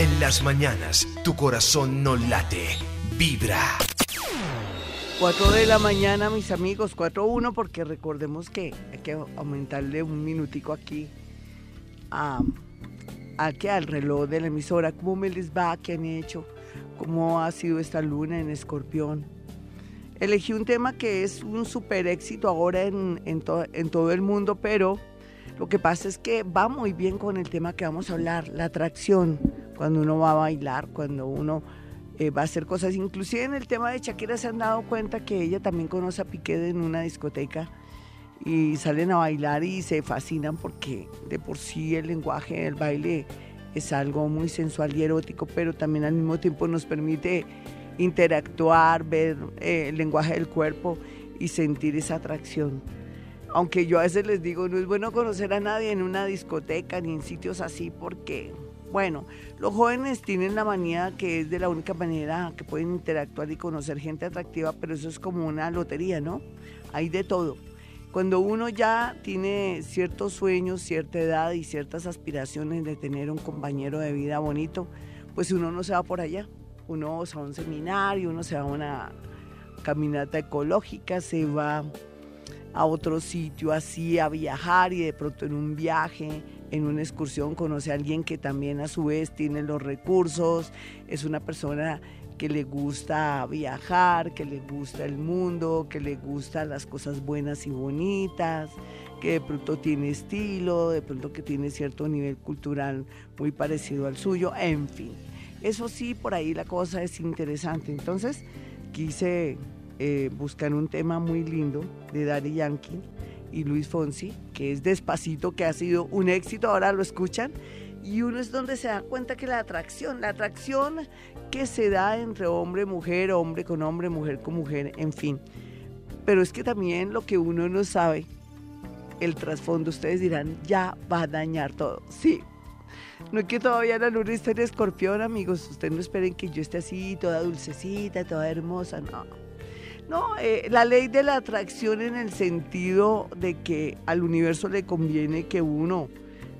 En las mañanas, tu corazón no late, vibra. 4 de la mañana, mis amigos, 4-1, porque recordemos que hay que aumentarle un minutico aquí a, aquí al reloj de la emisora. ¿Cómo me les va? ¿Qué han hecho? ¿Cómo ha sido esta luna en escorpión? Elegí un tema que es un super éxito ahora en, en todo el mundo, pero lo que pasa es que va muy bien con el tema que vamos a hablar, la atracción, cuando uno va a bailar, cuando uno eh, va a hacer cosas. Inclusive en el tema de Shakira se han dado cuenta que ella también conoce a Piqué en una discoteca y salen a bailar y se fascinan porque de por sí el lenguaje del baile es algo muy sensual y erótico, pero también al mismo tiempo nos permite interactuar, ver eh, el lenguaje del cuerpo y sentir esa atracción aunque yo a veces les digo, no es bueno conocer a nadie en una discoteca ni en sitios así porque, bueno, los jóvenes tienen la manía que es de la única manera que pueden interactuar y conocer gente atractiva, pero eso es como una lotería, ¿no? Hay de todo. Cuando uno ya tiene ciertos sueños, cierta edad y ciertas aspiraciones de tener un compañero de vida bonito, pues uno no se va por allá. Uno se va a un seminario, uno se va a una caminata ecológica, se va a otro sitio así, a viajar y de pronto en un viaje, en una excursión, conoce a alguien que también a su vez tiene los recursos, es una persona que le gusta viajar, que le gusta el mundo, que le gusta las cosas buenas y bonitas, que de pronto tiene estilo, de pronto que tiene cierto nivel cultural muy parecido al suyo, en fin. Eso sí, por ahí la cosa es interesante. Entonces, quise eh, buscan un tema muy lindo de Daddy Yankee y Luis Fonsi, que es Despacito, que ha sido un éxito, ahora lo escuchan, y uno es donde se da cuenta que la atracción, la atracción que se da entre hombre, mujer, hombre con hombre, mujer con mujer, en fin. Pero es que también lo que uno no sabe, el trasfondo, ustedes dirán, ya va a dañar todo. Sí, no es que todavía la luna esté en escorpión, amigos. Ustedes no esperen que yo esté así, toda dulcecita, toda hermosa. No. No, eh, la ley de la atracción en el sentido de que al universo le conviene que uno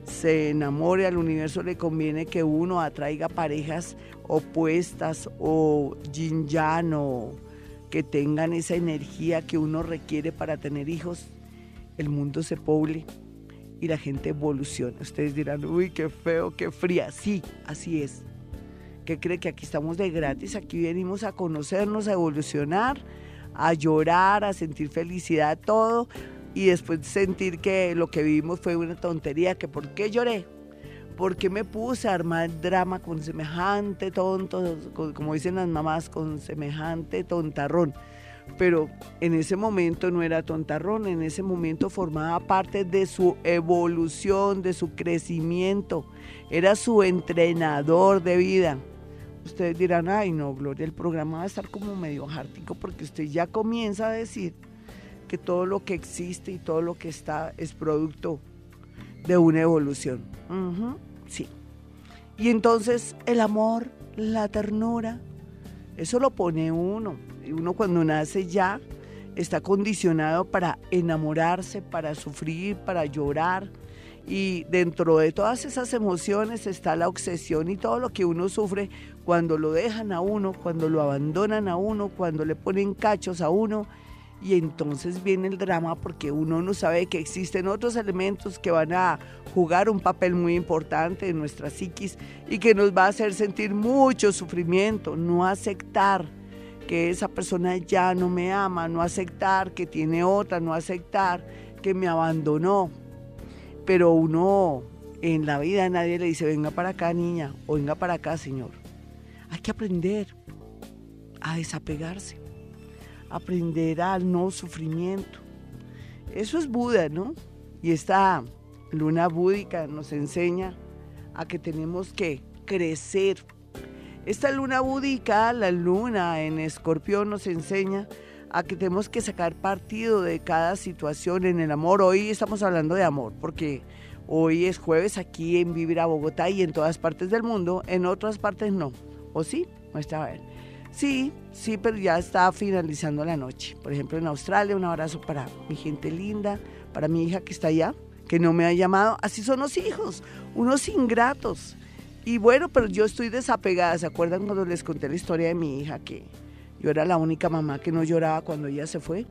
se enamore, al universo le conviene que uno atraiga parejas opuestas o yin yang o que tengan esa energía que uno requiere para tener hijos, el mundo se poble y la gente evoluciona. Ustedes dirán, uy, qué feo, qué fría. Sí, así es. ¿Qué cree que aquí estamos de gratis? Aquí venimos a conocernos, a evolucionar a llorar, a sentir felicidad, todo, y después sentir que lo que vivimos fue una tontería, que por qué lloré, por qué me puse a armar drama con semejante tonto, como dicen las mamás, con semejante tontarrón. Pero en ese momento no era tontarrón, en ese momento formaba parte de su evolución, de su crecimiento, era su entrenador de vida. Ustedes dirán, ay no, Gloria, el programa va a estar como medio jártico porque usted ya comienza a decir que todo lo que existe y todo lo que está es producto de una evolución. sí. Y entonces el amor, la ternura, eso lo pone uno. Y uno cuando nace ya está condicionado para enamorarse, para sufrir, para llorar, y dentro de todas esas emociones está la obsesión y todo lo que uno sufre cuando lo dejan a uno, cuando lo abandonan a uno, cuando le ponen cachos a uno. Y entonces viene el drama porque uno no sabe que existen otros elementos que van a jugar un papel muy importante en nuestra psiquis y que nos va a hacer sentir mucho sufrimiento, no aceptar que esa persona ya no me ama, no aceptar que tiene otra, no aceptar que me abandonó, pero uno en la vida nadie le dice, venga para acá niña o venga para acá señor. Hay que aprender a desapegarse, aprender al no sufrimiento. Eso es Buda, ¿no? Y esta luna búdica nos enseña a que tenemos que crecer. Esta luna búdica, la luna en escorpión, nos enseña a que tenemos que sacar partido de cada situación en el amor. Hoy estamos hablando de amor, porque hoy es jueves aquí en Vivir a Bogotá y en todas partes del mundo, en otras partes no. ¿O sí? Muestra a ver. Sí, sí, pero ya está finalizando la noche. Por ejemplo, en Australia, un abrazo para mi gente linda, para mi hija que está allá, que no me ha llamado. Así son los hijos, unos ingratos Y bueno, pero yo estoy desapegada. ¿Se acuerdan cuando les conté la historia de mi hija? Que yo era la única mamá que no lloraba cuando ella se fue.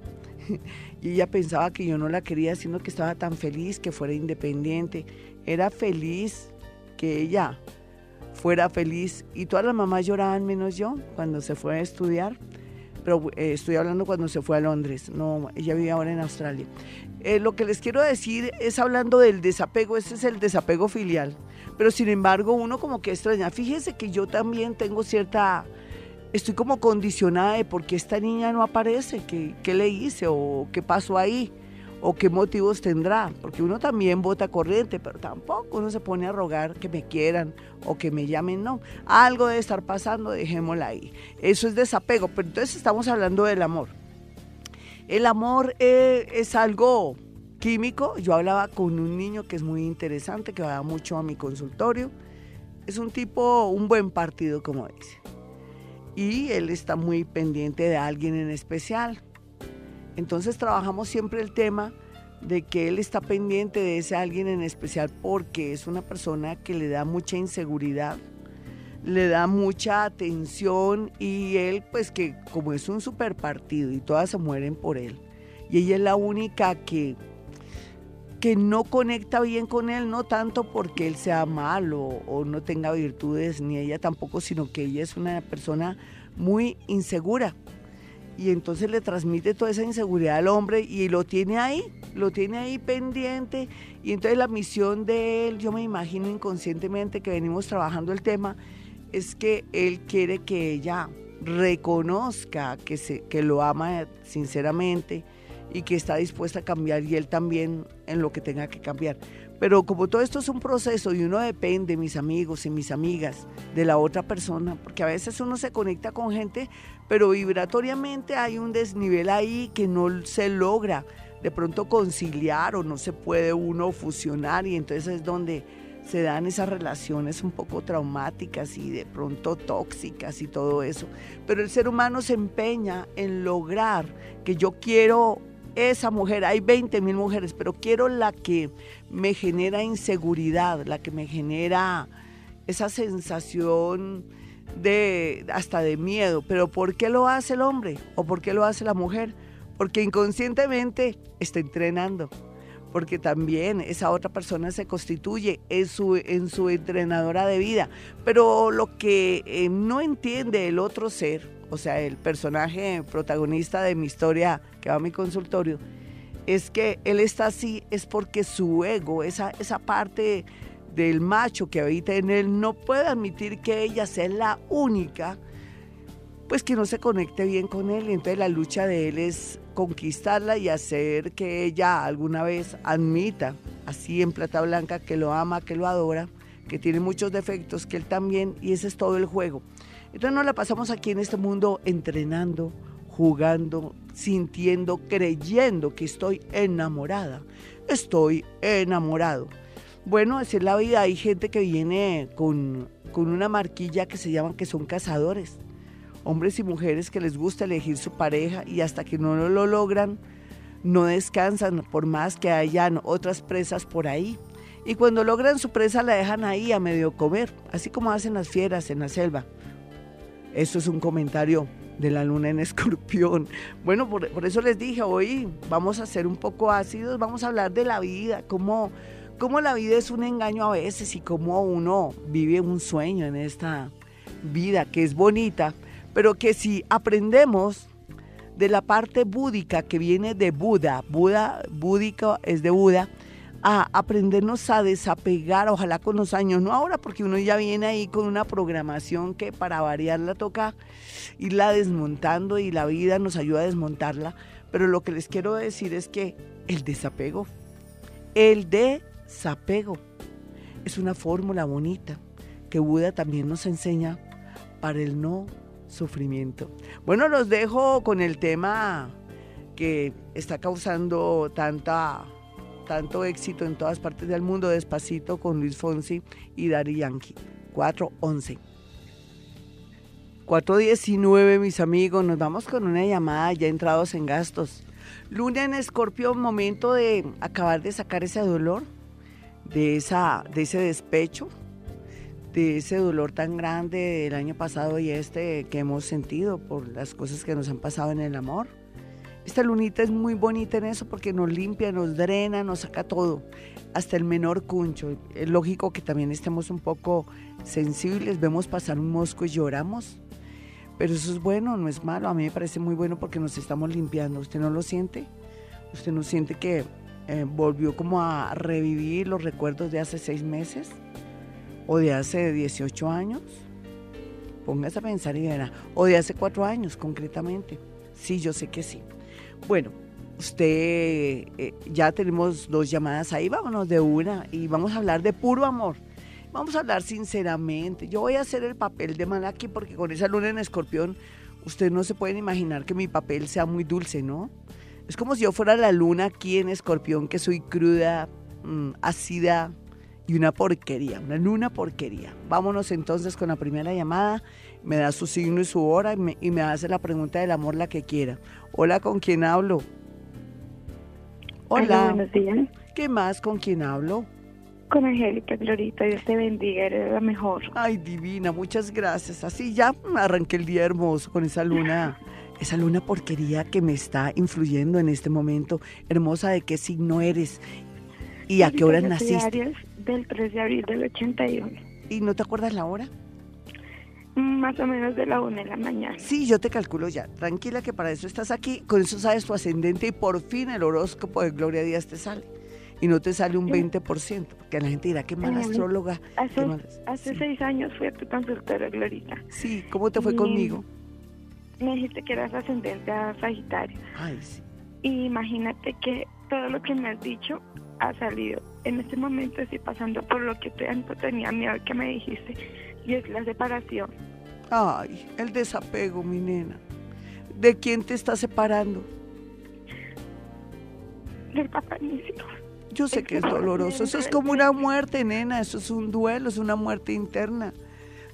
y ella pensaba que yo no la quería, sino que estaba tan feliz que fuera independiente. Era feliz que ella fuera feliz. Y todas las mamás lloraban menos yo cuando se fue a estudiar. Pero eh, estoy hablando cuando se fue a Londres. No, ella vive ahora en Australia. Eh, lo que les quiero decir es hablando del desapego. Ese es el desapego filial. Pero sin embargo, uno como que extraña. Fíjese que yo también tengo cierta estoy como condicionada de por qué esta niña no aparece, qué, qué le hice o qué pasó ahí o qué motivos tendrá, porque uno también vota corriente, pero tampoco uno se pone a rogar que me quieran o que me llamen, no, algo debe estar pasando, dejémosla ahí. Eso es desapego, pero entonces estamos hablando del amor. El amor eh, es algo químico, yo hablaba con un niño que es muy interesante, que va mucho a mi consultorio, es un tipo, un buen partido, como dice y él está muy pendiente de alguien en especial. Entonces trabajamos siempre el tema de que él está pendiente de ese alguien en especial porque es una persona que le da mucha inseguridad, le da mucha atención y él pues que como es un super partido y todas se mueren por él y ella es la única que que no conecta bien con él, no tanto porque él sea malo o no tenga virtudes, ni ella tampoco, sino que ella es una persona muy insegura. Y entonces le transmite toda esa inseguridad al hombre y lo tiene ahí, lo tiene ahí pendiente. Y entonces la misión de él, yo me imagino inconscientemente que venimos trabajando el tema, es que él quiere que ella reconozca que, se, que lo ama sinceramente, y que está dispuesta a cambiar y él también en lo que tenga que cambiar. Pero como todo esto es un proceso y uno depende, mis amigos y mis amigas, de la otra persona, porque a veces uno se conecta con gente, pero vibratoriamente hay un desnivel ahí que no se logra de pronto conciliar o no se puede uno fusionar y entonces es donde se dan esas relaciones un poco traumáticas y de pronto tóxicas y todo eso. Pero el ser humano se empeña en lograr que yo quiero esa mujer, hay 20 mil mujeres, pero quiero la que me genera inseguridad, la que me genera esa sensación de hasta de miedo. Pero ¿por qué lo hace el hombre o por qué lo hace la mujer? Porque inconscientemente está entrenando. Porque también esa otra persona se constituye en su, en su entrenadora de vida. Pero lo que eh, no entiende el otro ser, o sea, el personaje protagonista de mi historia que va a mi consultorio, es que él está así, es porque su ego, esa, esa parte del macho que habita en él, no puede admitir que ella sea la única, pues que no se conecte bien con él. Y entonces la lucha de él es conquistarla y hacer que ella alguna vez admita, así en plata blanca, que lo ama, que lo adora, que tiene muchos defectos, que él también, y ese es todo el juego. Entonces nos la pasamos aquí en este mundo entrenando, jugando, sintiendo, creyendo que estoy enamorada. Estoy enamorado. Bueno, así es la vida. Hay gente que viene con, con una marquilla que se llaman que son cazadores. Hombres y mujeres que les gusta elegir su pareja y hasta que no lo logran, no descansan por más que hayan otras presas por ahí. Y cuando logran su presa la dejan ahí a medio comer, así como hacen las fieras en la selva. Esto es un comentario de la luna en escorpión. Bueno, por, eso les dije, hoy vamos a ser un poco ácidos, vamos a hablar de la vida, cómo, cómo la vida es un engaño a veces y cómo uno vive un sueño en esta vida que es bonita, pero que si aprendemos de la parte búdica que viene de Buda, Buda, búdico es de Buda, a aprendernos a desapegar, ojalá con los años, no ahora porque uno ya viene ahí con una programación que para variar la toca irla desmontando y la vida nos ayuda a desmontarla, pero lo que les quiero decir es que el desapego, el desapego es una fórmula bonita que Buda también nos enseña para el no sufrimiento. Bueno, los dejo con el tema que está causando tanta tanto éxito en todas partes del mundo, despacito con Luis Fonsi y Dari Yankee. 411. 419, mis amigos, nos vamos con una llamada ya entrados en gastos. Luna en Escorpio, momento de acabar de sacar ese dolor, de, esa, de ese despecho, de ese dolor tan grande del año pasado y este que hemos sentido por las cosas que nos han pasado en el amor. Esta lunita es muy bonita en eso porque nos limpia, nos drena, nos saca todo, hasta el menor cuncho. Es lógico que también estemos un poco sensibles, vemos pasar un mosco y lloramos, pero eso es bueno, no es malo. A mí me parece muy bueno porque nos estamos limpiando. ¿Usted no lo siente? ¿Usted no siente que eh, volvió como a revivir los recuerdos de hace seis meses? ¿O de hace 18 años? Póngase a pensar y verá. ¿O de hace cuatro años concretamente? Sí, yo sé que sí. Bueno, usted eh, ya tenemos dos llamadas ahí, vámonos de una y vamos a hablar de puro amor. Vamos a hablar sinceramente. Yo voy a hacer el papel de Malaki porque con esa luna en escorpión, usted no se pueden imaginar que mi papel sea muy dulce, ¿no? Es como si yo fuera la luna aquí en escorpión, que soy cruda, mm, ácida, y una porquería, una luna porquería. Vámonos entonces con la primera llamada. Me da su signo y su hora y me, y me hace la pregunta del amor la que quiera. Hola, ¿con quién hablo? Hola. buenos días. ¿Qué más? ¿Con quién hablo? Con Angélica, Glorita, Dios te bendiga, eres la mejor. Ay, divina, muchas gracias. Así ya arranqué el día hermoso con esa luna, esa luna porquería que me está influyendo en este momento. Hermosa, ¿de qué signo eres? ¿Y a qué hora naciste? Del 3 de abril del 81. ¿Y no te acuerdas la hora? Más o menos de la 1 de la mañana. Sí, yo te calculo ya. Tranquila que para eso estás aquí. Con eso sabes tu ascendente y por fin el horóscopo de Gloria Díaz te sale. Y no te sale un Sí. 20%, porque la gente dirá, qué mala astróloga. qué Hace, mala-". hace Sí. seis años fui a tu consultora, Glorita. Sí, ¿cómo te fue Y- conmigo? Me dijiste que eras ascendente a Sagitario. Ay, sí. Y imagínate que todo lo que me has dicho ha salido. En este momento estoy pasando por lo que tanto tenía miedo que me dijiste. Y es la separación. Ay, el desapego, mi nena. ¿De quién te está separando? Del papá de mis hijos. Yo sé que es doloroso. Eso es como una muerte, nena. Eso es un duelo, es una muerte interna.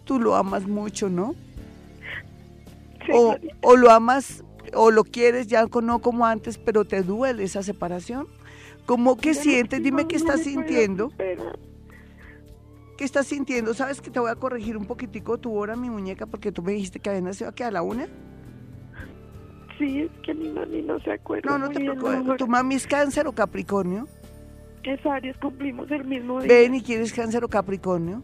Tú lo amas mucho, ¿no? O, o lo amas o lo quieres ya no como antes, pero te duele esa separación. ¿Cómo que sientes? Dime qué estás sintiendo. ¿Qué estás sintiendo? ¿Sabes que te voy a corregir un poquitico tu hora, mi muñeca? Porque tú me dijiste que había nacido aquí a la una. Sí, es que mi mami no se acuerda. No, no te preocupes. ¿Tu mami es cáncer o capricornio? Es Aries, cumplimos el mismo día. Ven y quieres cáncer o capricornio.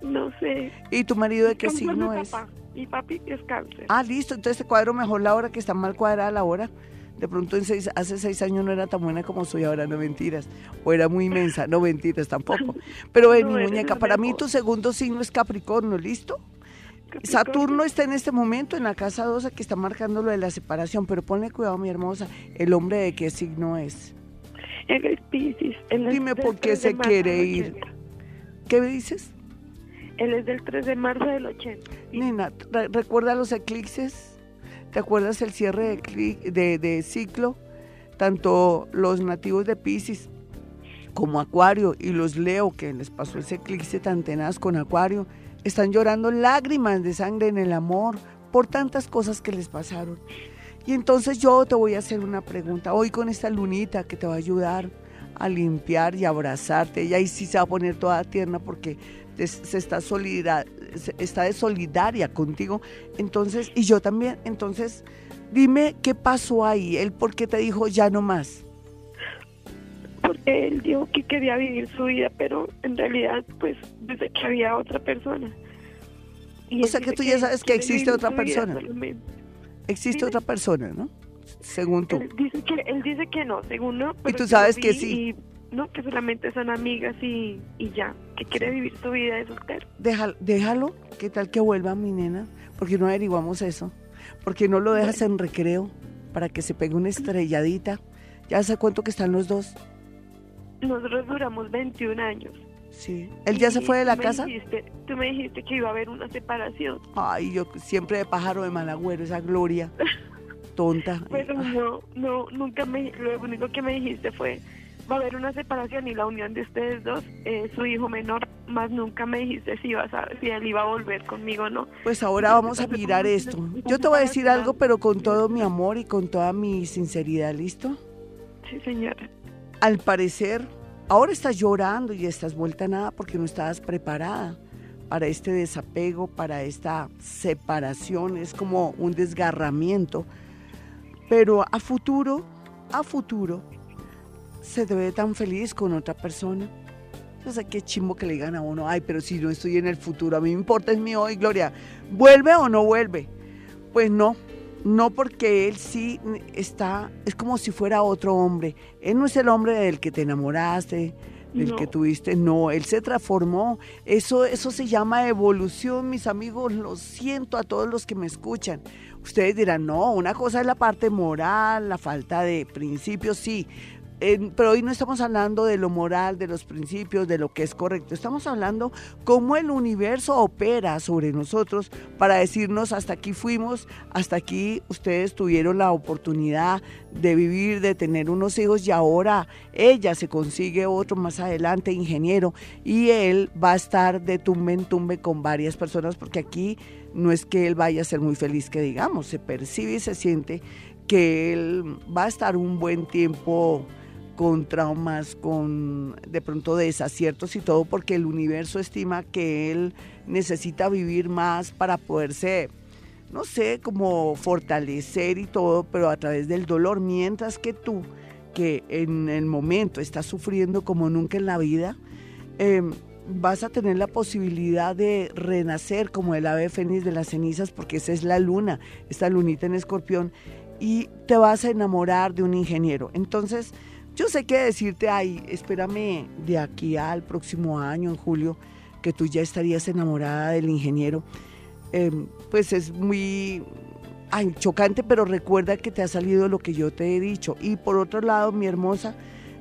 No sé. ¿Y tu marido de qué signo mi es? papá. Mi papi es cáncer. Ah, listo. Entonces te cuadro mejor la hora que está mal cuadrada la hora. De pronto en seis, hace seis años no era tan buena como soy ahora, no mentiras. O era muy inmensa, no mentiras tampoco. Pero ven, No, mi muñeca, el para mí tu segundo signo es Capricornio, ¿listo? Capricornio. Saturno está en este momento en la casa 12 que está marcando lo de la separación, pero ponle cuidado, mi hermosa, el hombre de qué signo es. Él es Piscis. Él es Dime por qué 3 de se quiere ir. 80. ¿Qué me dices? Él es del 3 de marzo del 80. Sí. Nena, re- ¿recuerda los eclipses? ¿Te acuerdas el cierre de, ciclo? Tanto los nativos de Pisces como Acuario y los Leo, que les pasó ese eclipse tan tenaz con Acuario, están llorando lágrimas de sangre en el amor por tantas cosas que les pasaron. Y entonces yo te voy a hacer una pregunta, hoy con esta lunita que te va a ayudar a limpiar y abrazarte, y ahí sí se va a poner toda tierna porque se está, solidar, se- está de solidaria contigo, entonces, y yo también, entonces, dime qué pasó ahí, él por qué te dijo ya no más. Porque él dijo que quería vivir su vida, pero en realidad, pues, desde que había otra persona. Y O sea que tú ya sabes que existe otra persona. Existe otra persona, ¿no? Según tú. Él dice que él dice que no, según no. pero tú sabes que sí. y, no, que solamente son amigas y, y ya, que quiere vivir su vida de soltero. Déjalo, déjalo, ¿qué tal que vuelva mi nena? Porque no averiguamos eso. Porque no lo dejas en recreo para que se pegue una estrelladita. Ya hace cuánto que están los dos. Nosotros duramos 21 años. Sí. ¿Él ya se fue de la casa? dijiste- tú me dijiste que iba a haber una separación, Ay, yo siempre de pájaro de malagüero, esa gloria tonta. pero no, no, nunca me, lo único que me dijiste fue, va a haber una separación y la unión de ustedes dos, eh, su hijo menor, más nunca me dijiste si, ibas a, si él iba a volver conmigo o no. Pues ahora vamos a mirar esto. Yo te voy a decir algo, pero con todo mi amor y con toda mi sinceridad, ¿listo? Sí, señora. Al parecer, ahora estás llorando y estás vuelta a nada porque no estabas preparada para este desapego, para esta separación, es como un desgarramiento. Pero a futuro, a futuro, se ve tan feliz con otra persona. No sé qué chimbo que le digan a uno, ay, pero si no estoy en el futuro, a mí me importa es mi hoy, Gloria, ¿vuelve o no vuelve? Pues no, no porque él sí está, es como si fuera otro hombre. Él no es el hombre del que te enamoraste, del que tuviste, no, él se transformó. Eso, eso se llama evolución, mis amigos, lo siento a todos los que me escuchan. Ustedes dirán, no, una cosa es la parte moral, la falta de principios, sí, pero hoy no estamos hablando de lo moral, de los principios, de lo que es correcto. Estamos hablando cómo el universo opera sobre nosotros para decirnos hasta aquí fuimos, hasta aquí ustedes tuvieron la oportunidad de vivir, de tener unos hijos y ahora ella se consigue otro más adelante, ingeniero, y él va a estar de tumbe en tumbe con varias personas porque aquí no es que él vaya a ser muy feliz que digamos, se percibe y se siente que él va a estar un buen tiempo con traumas, con de pronto desaciertos y todo, porque el universo estima que él necesita vivir más para poderse, no sé, como fortalecer y todo, pero a través del dolor, mientras que tú, que en el momento estás sufriendo como nunca en la vida, em, vas a tener la posibilidad de renacer como el ave fénix de las cenizas, porque esa es la luna, esta lunita en escorpión, y te vas a enamorar de un ingeniero. Entonces, yo sé que decirte, ay, espérame de aquí al próximo año, en julio, que tú ya estarías enamorada del ingeniero, em, pues es muy chocante, pero recuerda que te ha salido lo que yo te he dicho. Y por otro lado, mi hermosa,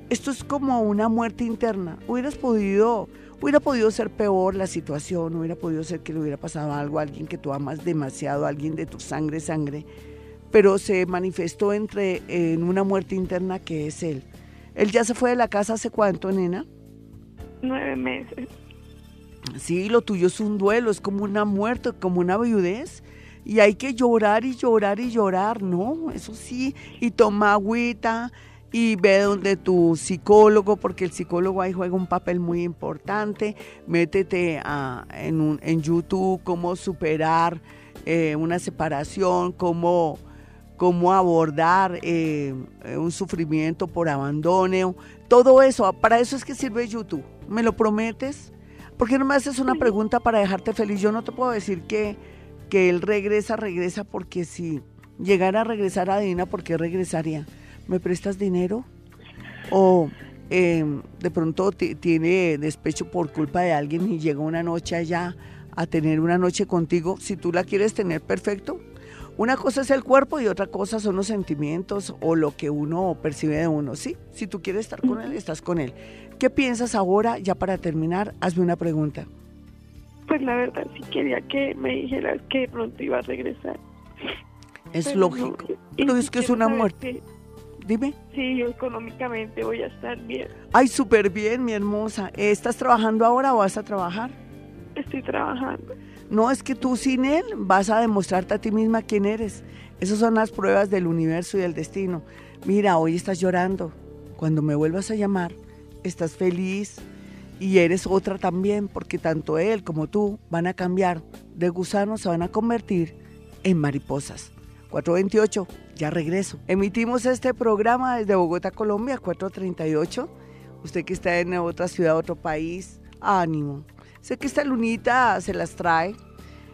esto es como una muerte interna. Hubieras podido, hubiera podido ser peor la situación, hubiera podido ser que le hubiera pasado algo a alguien que tú amas demasiado, a alguien de tu sangre, sangre, pero se manifestó entre en una muerte interna que es él. ¿Él ya se fue de la casa hace cuánto, nena? Nueve meses. Sí, lo tuyo es un duelo, es como una muerte, como una viudez. Y hay que llorar y llorar y llorar, ¿no? Eso sí. Y toma agüita y ve donde tu psicólogo, porque el psicólogo ahí juega un papel muy importante. Métete en, en YouTube cómo superar eh, una separación, cómo cómo abordar eh, un sufrimiento por abandono, todo eso, para eso es que sirve YouTube. ¿Me lo prometes? ¿Por qué no me haces una pregunta para dejarte feliz? Yo no te puedo decir que, que él regresa, regresa, porque si llegara a regresar, adivina por qué regresaría. ¿Me prestas dinero? ¿O em, de pronto tiene despecho por culpa de alguien y llega una noche allá a tener una noche contigo? Si tú la quieres tener, perfecto una cosa es el cuerpo y otra cosa son los sentimientos o lo que uno percibe de uno. Sí, si tú quieres estar con él, estás con él. ¿Qué piensas ahora? Ya para terminar, hazme una pregunta. Pues la verdad sí quería que me dijeras que pronto iba a regresar. Es lógico. No, es que es una muerte. Dime. Sí, económicamente voy a estar bien. Ay, súper bien, mi hermosa. ¿Estás trabajando ahora o vas a trabajar? Estoy trabajando. No es que tú sin Él vas a demostrarte a ti misma quién eres. Esas son las pruebas del universo y del destino. Mira, hoy estás llorando. Cuando me vuelvas a llamar, estás feliz y eres otra también, porque tanto Él como tú van a cambiar. De gusanos se van a convertir en mariposas. 428, ya regreso. Emitimos este programa desde Bogotá, Colombia, 438. Usted que está en otra ciudad, otro país, ánimo Sé que esta lunita se las trae.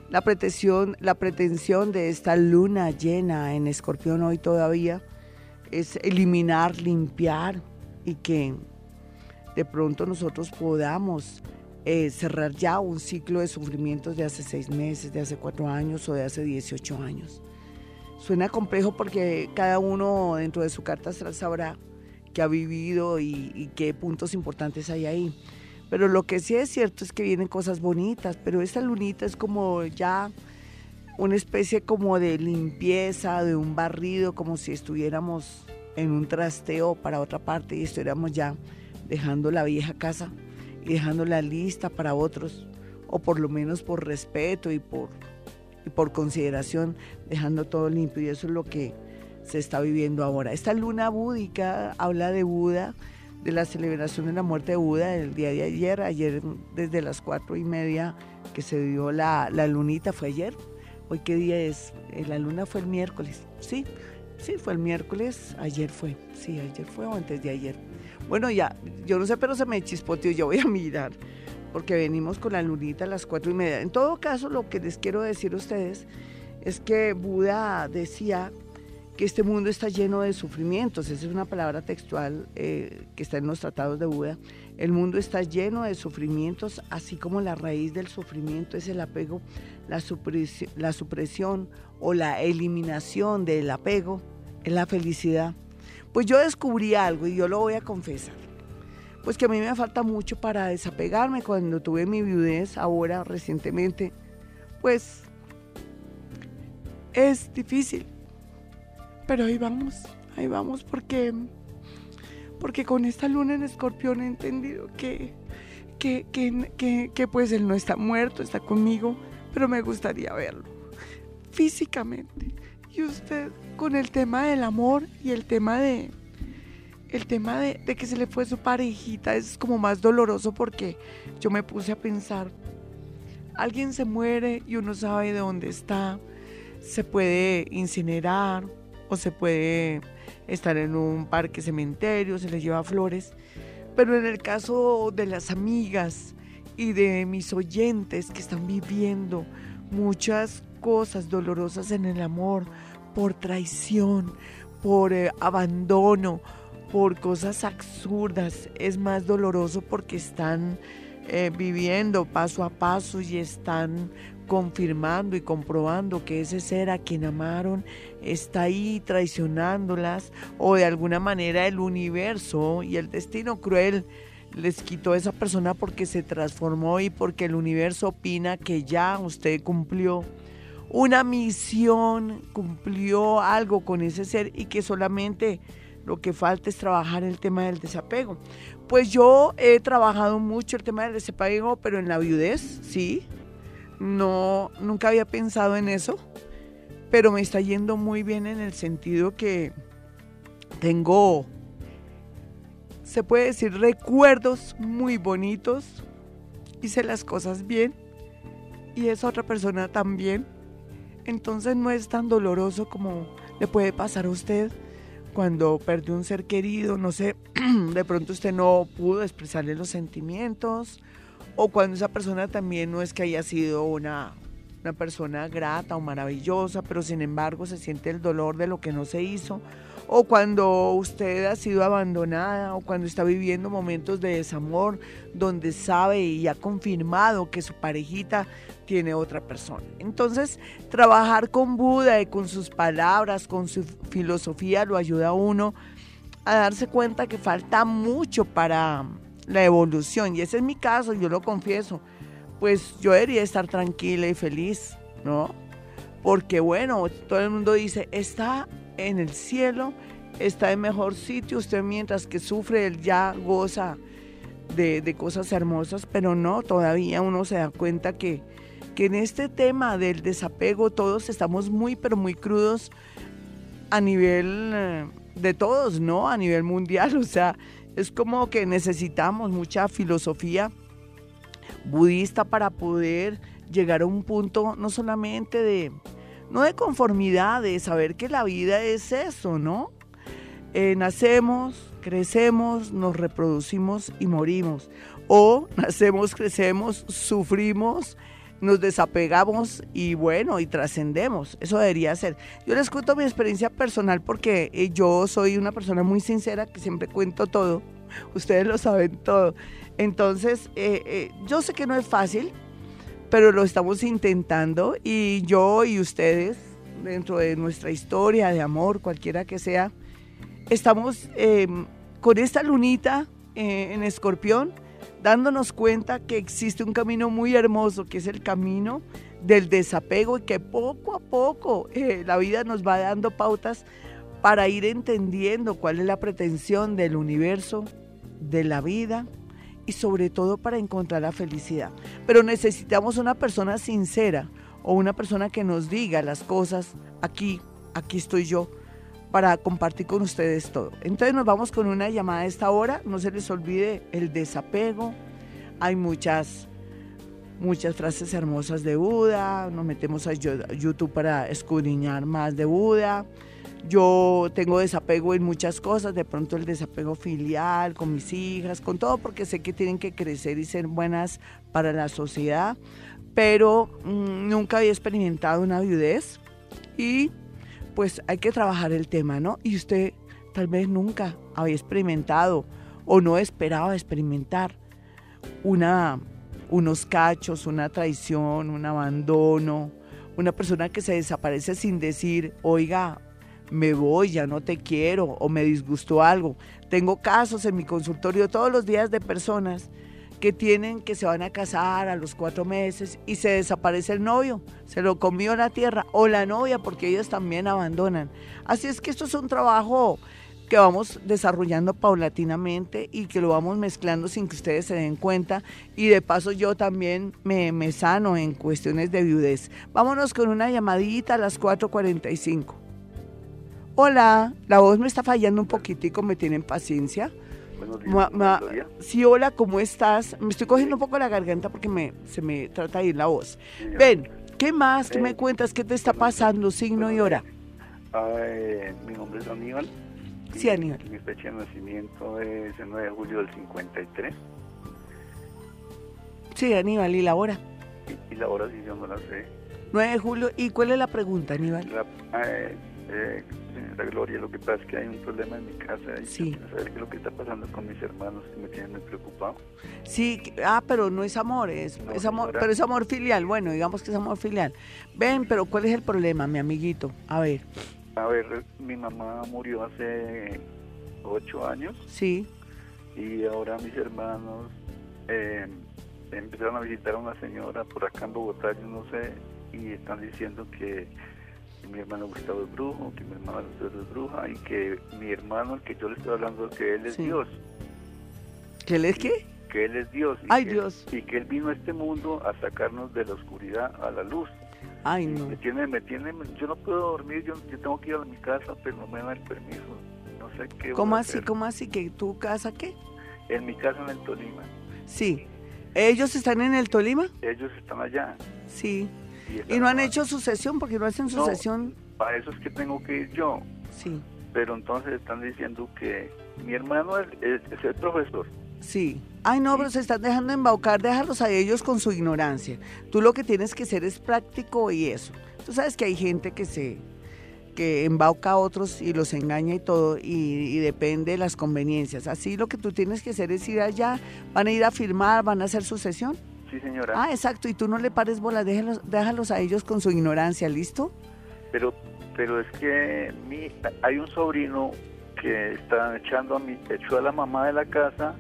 La pretensión, la pretensión de esta luna llena en escorpión hoy todavía es eliminar, limpiar y que de pronto nosotros podamos eh, cerrar ya un ciclo de sufrimientos de hace seis meses, de hace cuatro años o de hace 18 años. Suena complejo porque cada uno dentro de su carta astral sabrá qué ha vivido y qué puntos importantes hay ahí. Pero lo que sí es cierto es que vienen cosas bonitas, pero esta lunita es como ya una especie como de limpieza, de un barrido, como si estuviéramos en un trasteo para otra parte y estuviéramos ya dejando la vieja casa y dejándola lista para otros, o por lo menos por respeto y por, y por consideración, dejando todo limpio. Y eso es lo que se está viviendo ahora. Esta luna búdica habla de Buda, de la celebración de la muerte de Buda el día de ayer, ayer desde las cuatro y media que se dio la, la lunita, fue ayer, hoy qué día es, eh, la luna fue el miércoles, sí, sí, fue el miércoles, ayer fue, sí, ayer fue o antes de ayer. Bueno, ya, yo no sé, pero se me chispoteó, yo voy a mirar, porque venimos con la lunita a las cuatro y media. En todo caso, lo que les quiero decir a ustedes es que Buda decía que este mundo está lleno de sufrimientos. Esa es una palabra textual eh, que está en los tratados de Buda. El mundo está lleno de sufrimientos, así como la raíz del sufrimiento es el apego, la supresión, la supresión o la eliminación del apego, es la felicidad. Pues yo descubrí algo y yo lo voy a confesar. Pues que a mí me falta mucho para desapegarme cuando tuve mi viudez ahora recientemente. Pues es difícil pero ahí vamos, ahí vamos porque, porque con esta luna en escorpión he entendido que, que, que, que, pues él no está muerto, está conmigo, pero me gustaría verlo físicamente. Y usted con el tema del amor y el tema de el tema de, de, que se le fue su parejita es como más doloroso porque yo me puse a pensar, alguien se muere y uno sabe de dónde está, se puede incinerar se puede estar en un parque cementerio, se les lleva flores. Pero en el caso de las amigas y de mis oyentes que están viviendo muchas cosas dolorosas en el amor, por traición, por eh, abandono, por cosas absurdas, es más doloroso porque están eh, viviendo paso a paso y están confirmando y comprobando que ese ser a quien amaron está ahí traicionándolas o de alguna manera el universo y el destino cruel les quitó a esa persona porque se transformó y porque el universo opina que ya usted cumplió una misión, cumplió algo con ese ser y que solamente lo que falta es trabajar el tema del desapego. Pues yo he trabajado mucho el tema del desapego, pero en la viudez, sí, no, nunca había pensado en eso, pero me está yendo muy bien en el sentido que tengo, se puede decir, recuerdos muy bonitos, hice las cosas bien y esa otra persona también. Entonces no es tan doloroso como le puede pasar a usted cuando perdió un ser querido, no sé, de pronto usted no pudo expresarle los sentimientos o cuando esa persona también no es que haya sido una, una persona grata o maravillosa, pero sin embargo se siente el dolor de lo que no se hizo, o cuando usted ha sido abandonada, o cuando está viviendo momentos de desamor, donde sabe y ha confirmado que su parejita tiene otra persona. Entonces, trabajar con Buda y con sus palabras, con su filosofía, lo ayuda a uno a darse cuenta que falta mucho para la evolución. Y ese es mi caso, yo lo confieso. Pues yo debería estar tranquila y feliz, ¿no? Porque bueno, todo el mundo dice, está en el cielo, está en mejor sitio, usted mientras que sufre, él ya goza de, de cosas hermosas, pero no, todavía uno se da cuenta que, que en este tema del desapego todos estamos muy, pero muy crudos a nivel eh, de todos, ¿no? A nivel mundial, o sea, es como que necesitamos mucha filosofía budista para poder llegar a un punto no solamente de, no de conformidad, de saber que la vida es eso, ¿no? Eh, nacemos, crecemos, nos reproducimos y morimos. O nacemos, crecemos, sufrimos, nos desapegamos y bueno, y trascendemos. Eso debería ser. Yo les cuento mi experiencia personal porque eh, yo soy una persona muy sincera que siempre cuento todo. Ustedes lo saben todo. Entonces, eh, eh, yo sé que no es fácil, pero lo estamos intentando y yo y ustedes, dentro de nuestra historia de amor, cualquiera que sea, estamos em, con esta lunita en escorpión dándonos cuenta que existe un camino muy hermoso, que es el camino del desapego y que poco a poco eh, la vida nos va dando pautas para ir entendiendo cuál es la pretensión del universo, de la vida y sobre todo para encontrar la felicidad. Pero necesitamos una persona sincera o una persona que nos diga las cosas, aquí, aquí estoy yo, para compartir con ustedes todo. Entonces nos vamos con una llamada a esta hora. No se les olvide el desapego. Hay muchas muchas frases hermosas de Buda, nos metemos a YouTube para escudriñar más de Buda. Yo tengo desapego en muchas cosas, de pronto el desapego filial con mis hijas, con todo, porque sé que tienen que crecer y ser buenas para la sociedad, pero mm, nunca había experimentado una viudez y pues hay que trabajar el tema, ¿no? Y usted tal vez nunca había experimentado o no esperaba experimentar una, unos cachos, una traición, un abandono, una persona que se desaparece sin decir, oiga, me voy, ya no te quiero o me disgustó algo. Tengo casos en mi consultorio todos los días de personas que tienen que se van a casar a los cuatro meses y se desaparece el novio, se lo comió la tierra o la novia porque ellos también abandonan. Así es que esto es un trabajo que vamos desarrollando paulatinamente y que lo vamos mezclando sin que ustedes se den cuenta y de paso yo también me, me sano en cuestiones de viudez. Vámonos con una llamadita a las 4.45. Hola, la voz me está fallando un poquitico, ¿me tienen paciencia? sí, hola, ¿cómo estás? Me estoy cogiendo un poco la garganta porque me, se me trata de ir la voz. Ven, ¿qué más? ¿Qué me cuentas? ¿Qué te está pasando? Signo y hora. mi nombre es Aníbal. Sí, Aníbal. Mi fecha de nacimiento es el 9 de julio del 53. Sí, Aníbal, ¿y la hora? Y, la hora sí yo no la sé. 9 de julio, ¿y cuál es la pregunta, Aníbal? eh, eh señora Gloria, lo que pasa es que hay un problema en mi casa y sí. saber qué es lo que está pasando con mis hermanos que me tienen muy preocupado. Sí, ah, pero no es amor, es, es amor, pero es amor filial, bueno, digamos que es amor filial. Ven, pero ¿cuál es el problema, mi amiguito? A ver. A ver, mi mamá murió hace ocho años. Sí. Y ahora mis hermanos eh, empezaron a visitar a una señora por acá en Bogotá, yo no sé, y están diciendo que mi hermano Gustavo es brujo, que mi hermano es bruja y que mi hermano, el que yo le estoy hablando, que él es Dios. ¿Que él es qué? Que él es Dios. Ay, Dios. Y que él vino a este mundo a sacarnos de la oscuridad a la luz. Ay, no. Me tiene, me tiene, yo no puedo dormir, yo, tengo que ir a mi casa, pero no me dan el permiso. No sé qué. ¿Cómo así, cómo así? ¿Que tu casa qué? En mi casa en el Tolima. Sí. ¿Ellos están en el Tolima? Ellos están allá. Sí. Y, no han hecho sucesión porque no hacen sucesión. No, para eso es que tengo que ir yo. Sí. Pero entonces están diciendo que mi hermano es, el profesor. Sí. Ay, no, pero se están dejando embaucar, déjalos a ellos con su ignorancia. Tú lo que tienes que ser es práctico y eso. Tú sabes que hay gente que se que embauca a otros y los engaña y todo, y, y, depende de las conveniencias. Así lo que tú tienes que hacer es ir allá, van a ir a firmar, van a hacer sucesión Sí, señora. Ah, exacto. Y tú no le pares bola, déjalos, déjalos a ellos con su ignorancia, ¿listo? Pero, pero es que mi, hay un sobrino que está echando a mi, echó a la mamá de la casa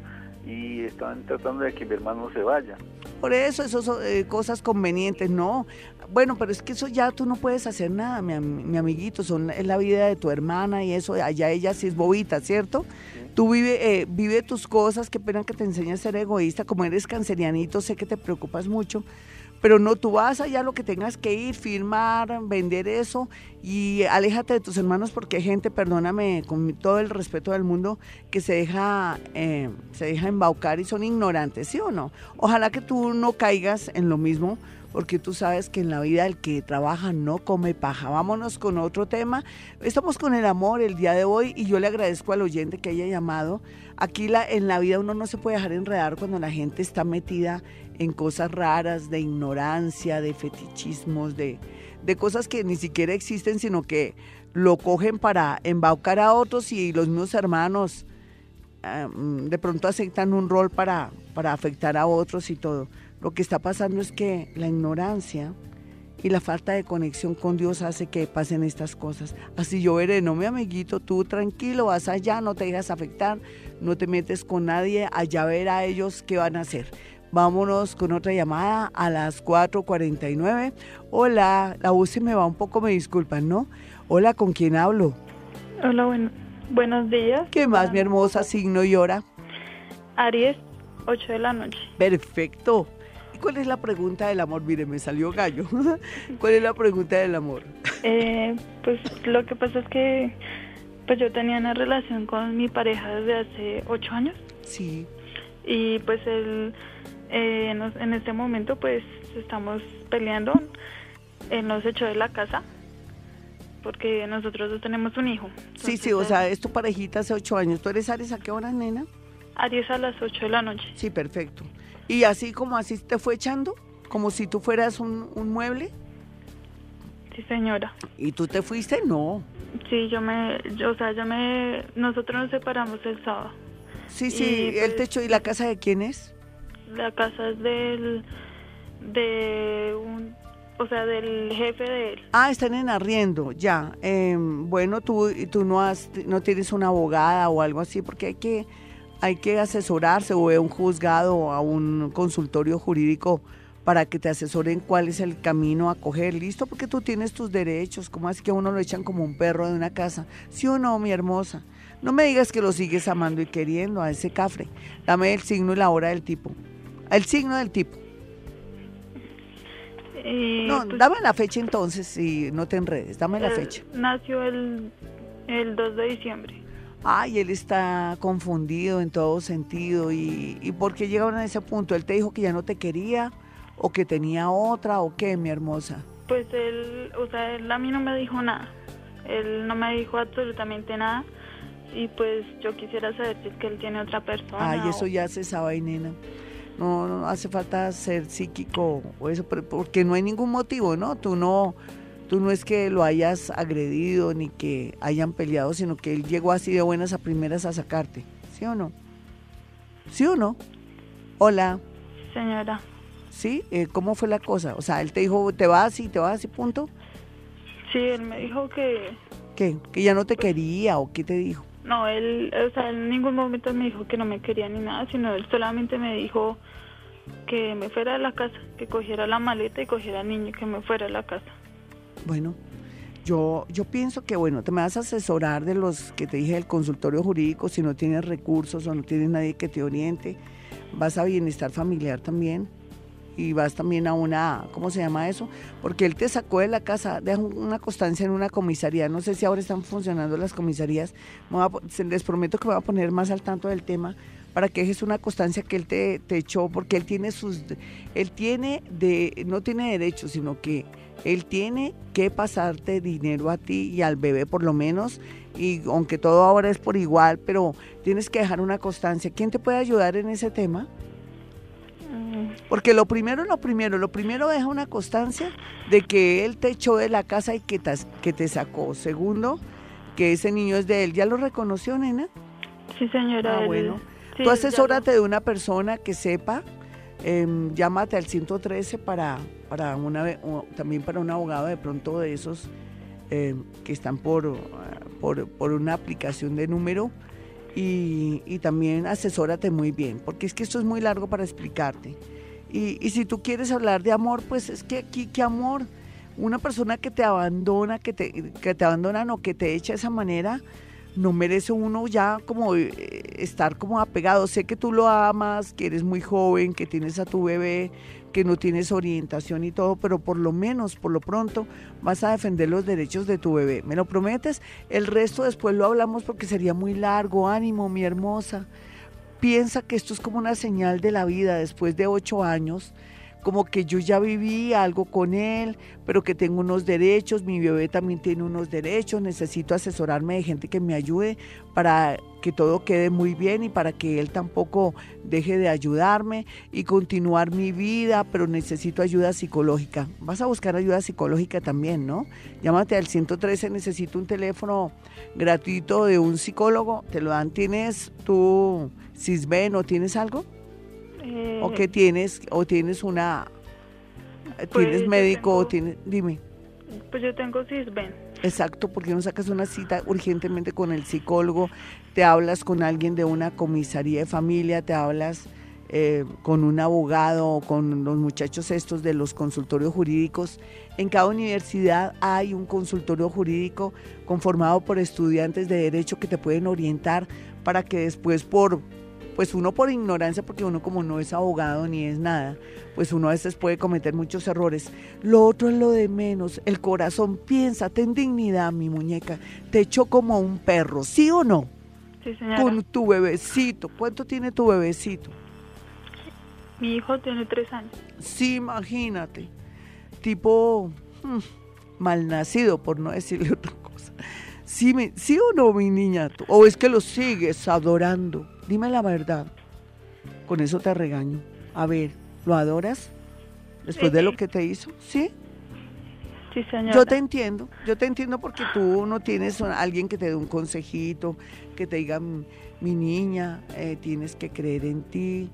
y están tratando de que mi hermano se vaya. Por eso, eso son eh, cosas convenientes, no. Bueno, pero es que eso ya tú no puedes hacer nada, mi, mi amiguito, son, es la vida de tu hermana y eso, allá ella sí es bobita, ¿cierto? Tú vive, eh, vive tus cosas, qué pena que te enseñe a ser egoísta, como eres cancerianito, sé que te preocupas mucho, pero no, tú vas allá lo que tengas que ir, firmar, vender eso y aléjate de tus hermanos porque hay gente, perdóname, con todo el respeto del mundo, que se deja, eh, se deja embaucar y son ignorantes, ¿sí o no? Ojalá que tú no caigas en lo mismo porque tú sabes que en la vida el que trabaja no come paja. Vámonos con otro tema. Estamos con el amor el día de hoy y yo le agradezco al oyente que haya llamado. Aquí en la vida uno no se puede dejar enredar cuando la gente está metida en cosas raras, de ignorancia, de fetichismos, de, de cosas que ni siquiera existen, sino que lo cogen para embaucar a otros y los mismos hermanos ah, mm, de pronto aceptan un rol para, para afectar a otros y todo. Lo que está pasando es que la ignorancia y la falta de conexión con Dios hace que pasen estas cosas. Así yo veré, no mi amiguito, tú tranquilo, vas allá, no te dejas afectar, no te metes con nadie, allá ver a ellos qué van a hacer. Vámonos con otra llamada a las 4.49. Hola, la voz se me va un poco, me disculpan, ¿no? Hola, ¿con quién hablo? Hola, buenos días. ¿Qué más, mi hermosa signo y hora? Aries, 8 de la noche. Perfecto. ¿Cuál es la pregunta del amor? Mire, me salió gallo. ¿Cuál es la pregunta del amor? Eh, pues lo que pasa es que Pues yo tenía una relación con mi pareja desde hace ocho años Sí. y pues él eh, nos- en este momento pues estamos peleando. Él nos echó de la casa porque nosotros dos tenemos un hijo. Sí, sí, o sea, es tu parejita hace ocho años. ¿Tú eres Aries a qué hora, nena? Aries a las 8 de la noche. Sí, perfecto. ¿Y así como así te fue echando? Como si tú fueras un, un mueble Sí, señora. y tú te fuiste, no. Sí, yo me, yo, o sea, yo me, nosotros nos separamos el sábado. Sí, sí, Y, él pues- te echó. ¿Y la casa de quién es? La casa es del, de un, o sea, del jefe de él. Ah, están en arriendo, ya. Em, bueno, tú, tú no, has, no tienes una abogada o algo así, porque hay que, hay que asesorarse o a un juzgado o a un consultorio jurídico para que te asesoren cuál es el camino a coger, ¿listo? Porque tú tienes tus derechos, ¿cómo es que a uno lo echan como un perro de una casa? ¿Sí o no, mi hermosa? No me digas que lo sigues amando y queriendo a ese cafre. Dame el signo y la hora del tipo. El signo del tipo. Y, No, pues, dame la fecha entonces y no te enredes, dame la él fecha. Nació el, el 2 de diciembre. Ay, él está confundido en todo sentido. ¿Y, y por qué llegaron a ese punto? ¿Él te dijo que ya no te quería? ¿O que tenía otra? ¿O qué, mi hermosa? Pues él, o sea, él a mí no me dijo nada. Él no me dijo absolutamente nada. Y pues yo quisiera saber si es que él tiene otra persona. Ay, eso o- ya se sabe, nena. No, no hace falta ser psíquico o eso, porque no hay ningún motivo, ¿no? Tú no, tú no es que lo hayas agredido ni que hayan peleado, sino que él llegó así de buenas a primeras a sacarte. ¿Sí o no? ¿Sí o no? Hola. Señora, ¿Sí? Eh, ¿Cómo fue la cosa? O sea, él te dijo, te vas y te vas y punto. sí, él me dijo que... ¿Qué? ¿Que ya no te quería o qué te dijo? No, él, o sea, en ningún momento me dijo que no me quería ni nada, sino él solamente me dijo que me fuera de la casa, que cogiera la maleta y cogiera al niño y que me fuera de la casa. Bueno, yo, yo pienso que, bueno, te me vas a asesorar de los que te dije del consultorio jurídico, si no tienes recursos o no tienes nadie que te oriente. Vas a bienestar familiar también y vas también a una, ¿cómo se llama eso? Porque él te sacó de la casa, deja un- una constancia en una comisaría. No sé si ahora están funcionando las comisarías. A les prometo que me voy a poner más al tanto del tema para que dejes una constancia que él te, te echó, porque él tiene sus, él tiene de, no tiene derechos, sino que él tiene que pasarte dinero a ti y al bebé por lo menos, y aunque todo ahora es por igual, pero tienes que dejar una constancia. ¿Quién te puede ayudar en ese tema? Mm, Porque lo primero, lo primero, lo primero deja una constancia de que él te echó de la casa y que te, que te sacó. Segundo, que ese niño es de él. ¿Ya lo reconoció, nena? Sí, señora. Ah, él- bueno. Sí, Tú asesórate de una persona que sepa, em, llámate al 113 para, para una, o también para un abogado de pronto de esos em, que están por, por, por una aplicación de número y, y también asesórate muy bien, porque es que esto es muy largo para explicarte. Y, y si tú quieres hablar de amor, pues es que aquí, ¿qué amor? Una persona que te abandona, que te, que te abandonan o que te echa de esa manera, no merece uno ya como eh, estar como apegado. Sé que tú lo amas, que eres muy joven, que tienes a tu bebé, que no tienes orientación y todo, pero por lo menos, por lo pronto, vas a defender los derechos de tu bebé. ¿Me lo prometes? El resto después lo hablamos porque sería muy largo. Ánimo, mi hermosa. Piensa que esto es como una señal de la vida después de ocho años como que yo ya viví algo con él, pero que tengo unos derechos, mi bebé también tiene unos derechos, necesito asesorarme de gente que me ayude para que todo quede muy bien y para que él tampoco deje de ayudarme y continuar mi vida, pero necesito ayuda psicológica. Vas a buscar ayuda psicológica también, ¿no? Llámate al 113, necesito un teléfono gratuito de un psicólogo, te lo dan, ¿tienes tú Cisben o tienes algo? Eh, ¿O qué tienes? ¿O tienes una... Pues, ¿Tienes médico o tienes...? Dime. Pues yo tengo Cisben. Exacto, porque no sacas una cita urgentemente con el psicólogo, te hablas con alguien de una comisaría de familia, te hablas eh, con un abogado o con los muchachos estos de los consultorios jurídicos. En cada universidad hay un consultorio jurídico conformado por estudiantes de derecho que te pueden orientar para que después por pues uno por ignorancia, porque uno como no es abogado ni es nada, pues uno a veces puede cometer muchos errores. Lo otro es lo de menos, el corazón piensa, ten dignidad, mi muñeca, te echó como un perro, ¿sí o no? Sí, señora. Con tu bebecito, ¿cuánto tiene tu bebecito? Mi hijo tiene tres años. Sí, imagínate, tipo mm, malnacido, por no decirle otra cosa. ¿Sí, mi- ¿Sí o no, mi niña? ¿O es que lo sigues adorando? Dime la verdad. Con eso te regaño. A ver, ¿lo adoras? Después de lo que te hizo, ¿sí? Sí, señora. Yo te entiendo, yo te entiendo porque tú no tienes a alguien que te dé un consejito, que te diga, "Mm, mi niña, eh, tienes que creer en ti,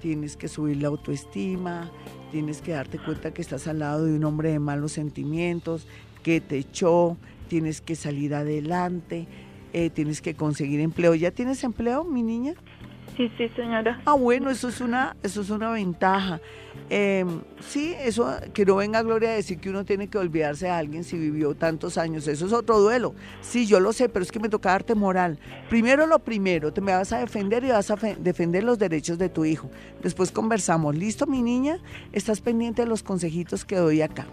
tienes que subir la autoestima, tienes que darte cuenta que estás al lado de un hombre de malos sentimientos, que te echó, tienes que salir adelante, eh, tienes que conseguir empleo. ¿Ya tienes empleo, mi niña? Sí, sí, señora. Ah, bueno, eso es una, eso es una ventaja. Eh, sí, eso que no venga Gloria a decir que uno tiene que olvidarse de alguien si vivió tantos años. Eso es otro duelo. Sí, yo lo sé, pero es que me toca darte moral. Primero lo primero, te me vas a defender y vas a fe- defender los derechos de tu hijo. Después conversamos. ¿Listo, mi niña? Estás pendiente de los consejitos que doy acá.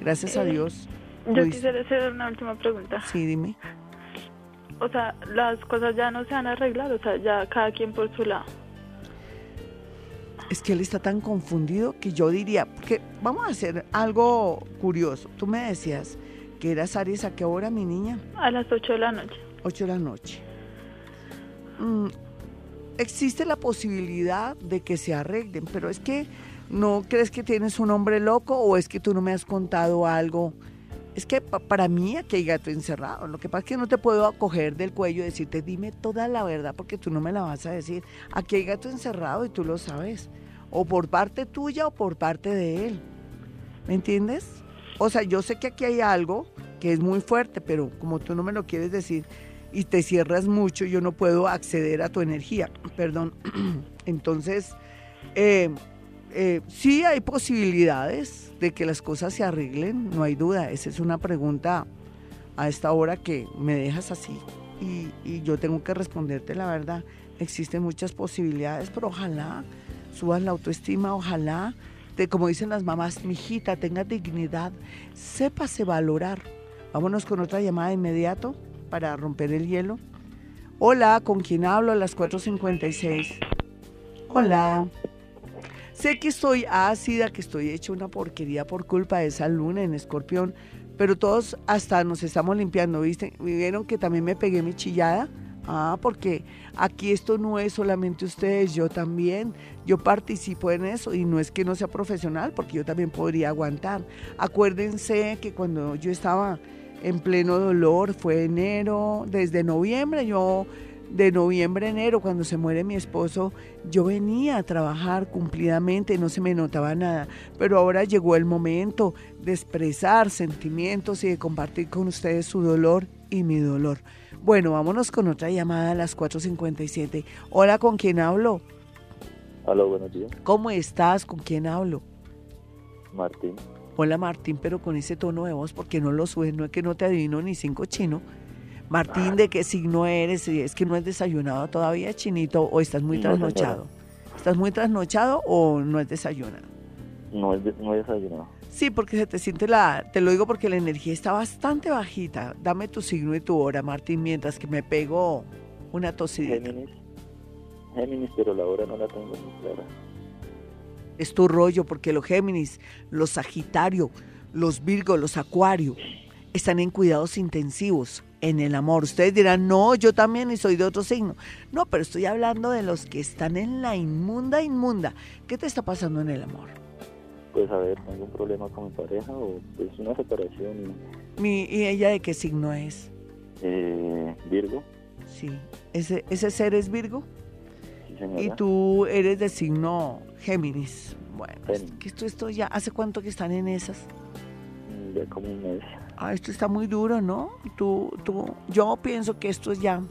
Gracias a Eh, Dios. Yo Luis. quisiera hacer una última pregunta. Sí, dime. O sea, las cosas ya no se han arreglado, o sea, ya cada quien por su lado. Es que él está tan confundido que yo diría, porque vamos a hacer algo curioso. Tú me decías que eras Aries a qué hora, mi niña? A las 8 de la noche. 8 de la noche. Mm, existe la posibilidad de que se arreglen, pero es que no crees que tienes un hombre loco o es que tú no me has contado algo. Es que pa- para mí aquí hay gato encerrado. Lo que pasa es que no te puedo coger del cuello y decirte, dime toda la verdad porque tú no me la vas a decir. Aquí hay gato encerrado y tú lo sabes. O por parte tuya o por parte de él. ¿Me entiendes? O sea, yo sé que aquí hay algo que es muy fuerte, pero como tú no me lo quieres decir y te cierras mucho, yo no puedo acceder a tu energía. Perdón. Entonces, eh, eh, sí hay posibilidades de que las cosas se arreglen, no hay duda. Esa es una pregunta a esta hora que me dejas así y, yo tengo que responderte la verdad. Existen muchas posibilidades, pero ojalá subas la autoestima, ojalá, te, como dicen las mamás, mijita, tenga dignidad, sépase valorar. Vámonos con otra llamada de inmediato para romper el hielo. Hola, ¿con quién hablo? A las 4.56. Hola. Sé que estoy ácida, que estoy hecha una porquería por culpa de esa luna en escorpión, pero todos hasta nos estamos limpiando, ¿viste? ¿Vieron que también me pegué mi chillada? Ah, porque aquí esto no es solamente ustedes, yo también, yo participo en eso y no es que no sea profesional, porque yo también podría aguantar. Acuérdense que cuando yo estaba en pleno dolor, fue enero, desde noviembre, yo de noviembre a enero, cuando se muere mi esposo, yo venía a trabajar cumplidamente, no se me notaba nada, pero ahora llegó el momento de expresar sentimientos y de compartir con ustedes su dolor y mi dolor. Bueno, vámonos con otra llamada a las 4.57. Hola, ¿con quién hablo? Aló, buenos días. ¿Cómo estás? ¿Con quién hablo? Martín. Hola Martín, pero con ese tono de voz, porque no lo subes, no es que no te adivino ni cinco chino. Martín, ¿de qué signo eres? ¿Es que no has desayunado todavía, chinito, o estás muy No, trasnochado? ¿Estás muy trasnochado o no es desayunado? No no he desayunado. Sí, porque se te siente la, te lo digo porque la energía está bastante bajita. Dame tu signo y tu hora, Martín, mientras que me pego una tosidita. Géminis. Géminis, pero la hora no la tengo muy clara. Es tu rollo, porque los Géminis, los Sagitario, los Virgo, los Acuario, están en cuidados intensivos en el amor. Ustedes dirán, no, yo también y soy de otro signo. No, pero estoy hablando de los que están en la inmunda, inmunda. ¿Qué te está pasando en el amor? Pues a ver, tengo un problema con mi pareja o pues una separación. Mi, ¿Y ella de qué signo es? Eh, Virgo. Sí. ¿Ese, ese ser es Virgo? Sí, señora. Y tú eres de signo Géminis. Bueno, es Géminis. que esto, esto ya, ¿hace cuánto que están en esas? Mm, Ya como un mes. Ah, esto está muy duro, ¿no? Tú, tú, yo pienso que esto es ya,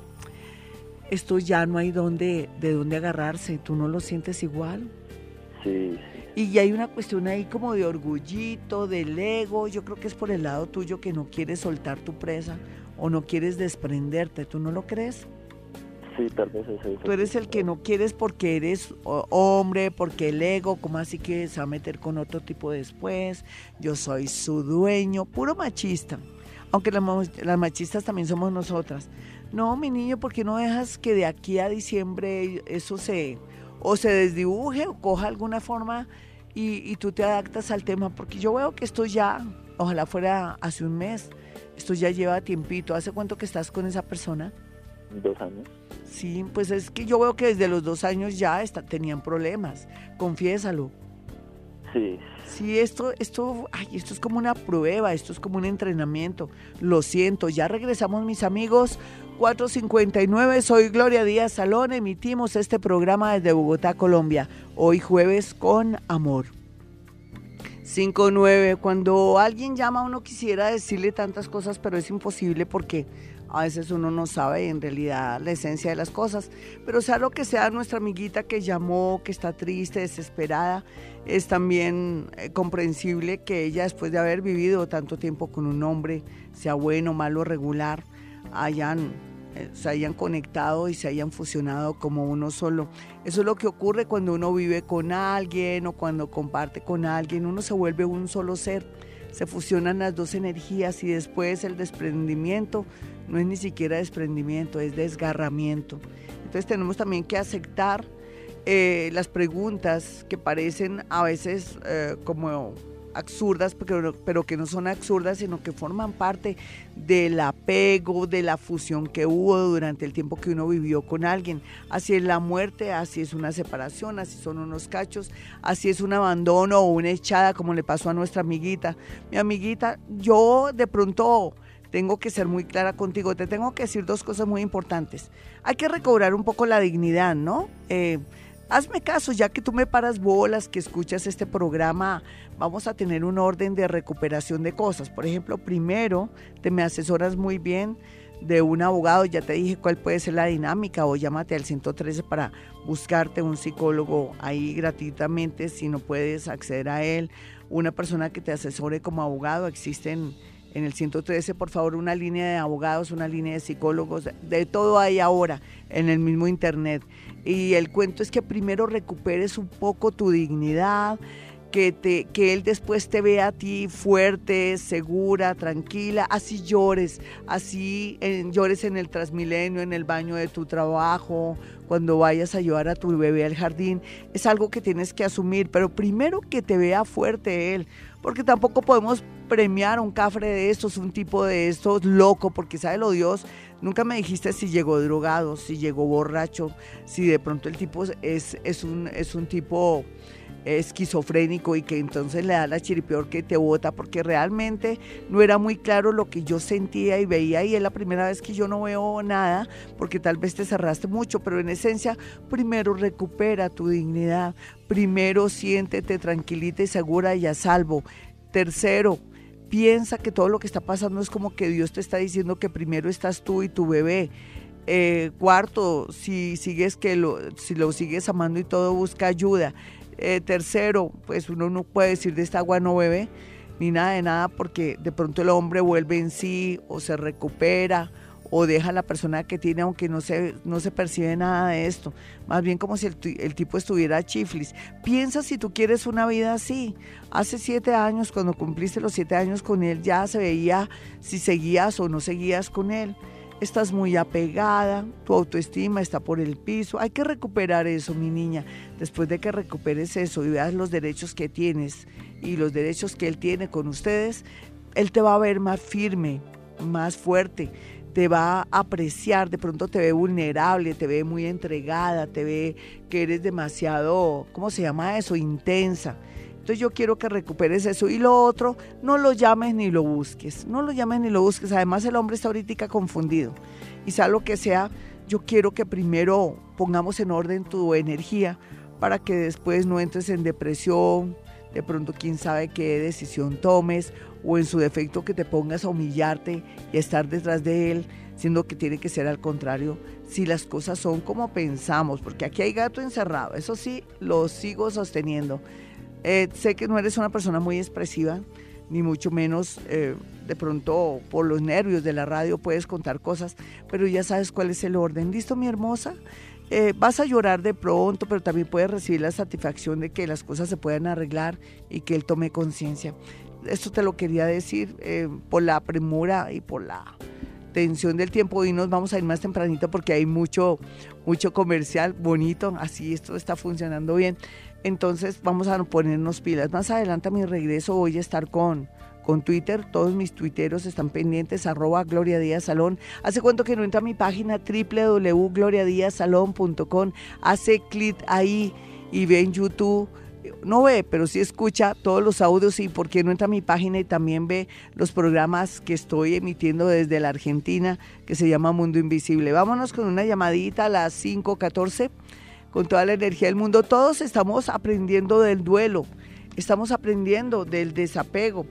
esto ya no hay donde, de dónde agarrarse. ¿Tú no lo sientes igual? Sí. Y hay una cuestión ahí como de orgullito, del ego. Yo creo que es por el lado tuyo que no quieres soltar tu presa o no quieres desprenderte. ¿Tú no lo crees? Sí, tal vez es eso. Tú eres el que no quieres porque eres hombre, porque el ego, como así que se va a meter con otro tipo después. Yo soy su dueño, puro machista. Aunque las, las machistas también somos nosotras. No, mi niño, ¿por qué no dejas que de aquí a diciembre eso se o se desdibuje o coja alguna forma y, y tú te adaptas al tema? Porque yo veo que esto ya, ojalá fuera hace un mes, esto ya lleva tiempito. ¿Hace cuánto que estás con esa persona? Dos años. Sí, pues es que yo veo que desde los dos años ya está- tenían problemas. Confiésalo. Sí, Sí, esto, esto, ay, esto es como una prueba, esto es como un entrenamiento. Lo siento, ya regresamos mis amigos. 459, soy Gloria Díaz Salón, emitimos este programa desde Bogotá, Colombia. Hoy jueves con amor. 59, cuando alguien llama uno quisiera decirle tantas cosas, pero es imposible porque a veces uno no sabe en realidad la esencia de las cosas. Pero sea lo que sea, nuestra amiguita que llamó, que está triste, desesperada, es también eh, comprensible que ella después de haber vivido tanto tiempo con un hombre, sea bueno, malo, regular, hayan, eh, se hayan conectado y se hayan fusionado como uno solo. Eso es lo que ocurre cuando uno vive con alguien o cuando comparte con alguien, uno se vuelve un solo ser. Se fusionan las dos energías y después el desprendimiento no es ni siquiera desprendimiento, es desgarramiento. Entonces tenemos también que aceptar eh, las preguntas que parecen a veces eh, como absurdas, pero, pero que no son absurdas, sino que forman parte del apego, de la fusión que hubo durante el tiempo que uno vivió con alguien. Así es la muerte, así es una separación, así son unos cachos, así es un abandono o una echada, como le pasó a nuestra amiguita. Mi amiguita, yo de pronto tengo que ser muy clara contigo, te tengo que decir dos cosas muy importantes. Hay que recobrar un poco la dignidad, ¿no? Eh, hazme caso, ya que tú me paras bolas, que escuchas este programa, vamos a tener un orden de recuperación de cosas. Por ejemplo, primero, te me asesoras muy bien de un abogado, ya te dije cuál puede ser la dinámica, o llámate al 113 para buscarte un psicólogo ahí gratuitamente, si no puedes acceder a él, una persona que te asesore como abogado, existen en el 113, por favor, una línea de abogados, una línea de psicólogos, de, todo hay ahora en el mismo internet. Y el cuento es que primero recuperes un poco tu dignidad, que, te, que él después te vea a ti fuerte, segura, tranquila, así llores, así llores en el Transmilenio, en el baño de tu trabajo, cuando vayas a llevar a tu bebé al jardín, es algo que tienes que asumir, pero primero que te vea fuerte él, porque tampoco podemos premiar un cafre de estos, un tipo de estos loco, porque sabe lo Dios, nunca me dijiste si llegó drogado, si llegó borracho, si de pronto el tipo es, es, un, es un tipo esquizofrénico y que entonces le da la chiripior que te bota porque realmente no era muy claro lo que yo sentía y veía y es la primera vez que yo no veo nada porque tal vez te cerraste mucho, pero en esencia primero recupera tu dignidad, primero siéntete tranquilita y segura y a salvo. Tercero, piensa que todo lo que está pasando es como que Dios te está diciendo que primero estás tú y tu bebé. Eh, cuarto, si sigues que lo, si lo sigues amando y todo, busca ayuda. Eh, tercero, pues uno no puede decir de esta agua no bebe ni nada de nada porque de pronto el hombre vuelve en sí o se recupera o deja a la persona que tiene aunque no se, no se percibe nada de esto. Más bien como si el, el tipo estuviera chiflis. Piensa si tú quieres una vida así. Hace siete años, cuando cumpliste los siete años con él, ya se veía si seguías o no seguías con él. Estás muy apegada, tu autoestima está por el piso. Hay que recuperar eso, mi niña. Después de que recuperes eso y veas los derechos que tienes y los derechos que él tiene con ustedes, él te va a ver más firme, más fuerte, te va a apreciar, de pronto te ve vulnerable, te ve muy entregada, te ve que eres demasiado, ¿cómo se llama eso? Intensa. Entonces yo quiero que recuperes eso. Y lo otro, no lo llames ni lo busques. No lo llames ni lo busques. Además el hombre está ahorita confundido. Y sea lo que sea, yo quiero que primero pongamos en orden tu energía para que después no entres en depresión, de pronto quién sabe qué decisión tomes o en su defecto que te pongas a humillarte y a estar detrás de él, siendo que tiene que ser al contrario, si las cosas son como pensamos, porque aquí hay gato encerrado, eso sí, lo sigo sosteniendo. Eh, sé que no eres una persona muy expresiva, ni mucho menos eh, de pronto por los nervios de la radio puedes contar cosas, pero ya sabes cuál es el orden. ¿Listo, mi hermosa? Eh, vas a llorar de pronto, pero también puedes recibir la satisfacción de que las cosas se puedan arreglar y que él tome conciencia. Esto te lo quería decir por la premura y por la tensión del tiempo y nos vamos a ir más tempranito porque hay mucho, mucho comercial bonito, así esto está funcionando bien. Entonces vamos a ponernos pilas. Más adelante a mi regreso voy a estar con, con Twitter. Todos mis tuiteros están pendientes, arroba Gloria Díaz Salón. Hace cuánto que no entra a mi página www.gloriadiazalón.com. Hace clic ahí y ve en YouTube no ve, pero sí escucha todos los audios y por qué no entra a mi página y también ve los programas que estoy emitiendo desde la Argentina, que se llama Mundo Invisible. Vámonos con una llamadita a las 5.14, con toda la energía del mundo. Todos estamos aprendiendo del duelo, estamos aprendiendo del desapego.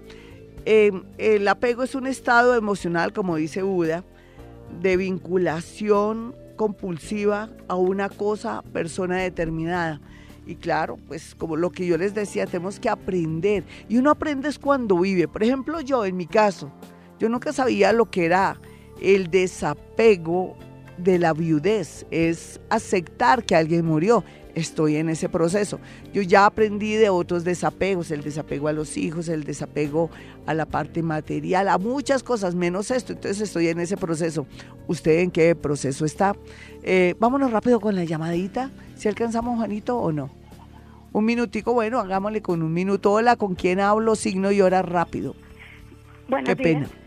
Em, el apego es un estado emocional, como dice Buda, de vinculación compulsiva a una cosa, persona determinada. Y claro, pues como lo que yo les decía, tenemos que aprender. Y uno aprende es cuando vive. Por ejemplo, yo, en mi caso, yo nunca sabía lo que era el desapego de la viudez, es aceptar que alguien murió. Estoy en ese proceso. Yo ya aprendí de otros desapegos, el desapego a los hijos, el desapego a la parte material, a muchas cosas, menos esto. Entonces estoy en ese proceso. ¿Usted en qué proceso está? Eh, vámonos rápido con la llamadita, si alcanzamos Juanito o no. Un minutico, bueno, hagámosle con un minuto. Hola, ¿con quién hablo? Signo y hora rápido. Buenos Qué días. pena.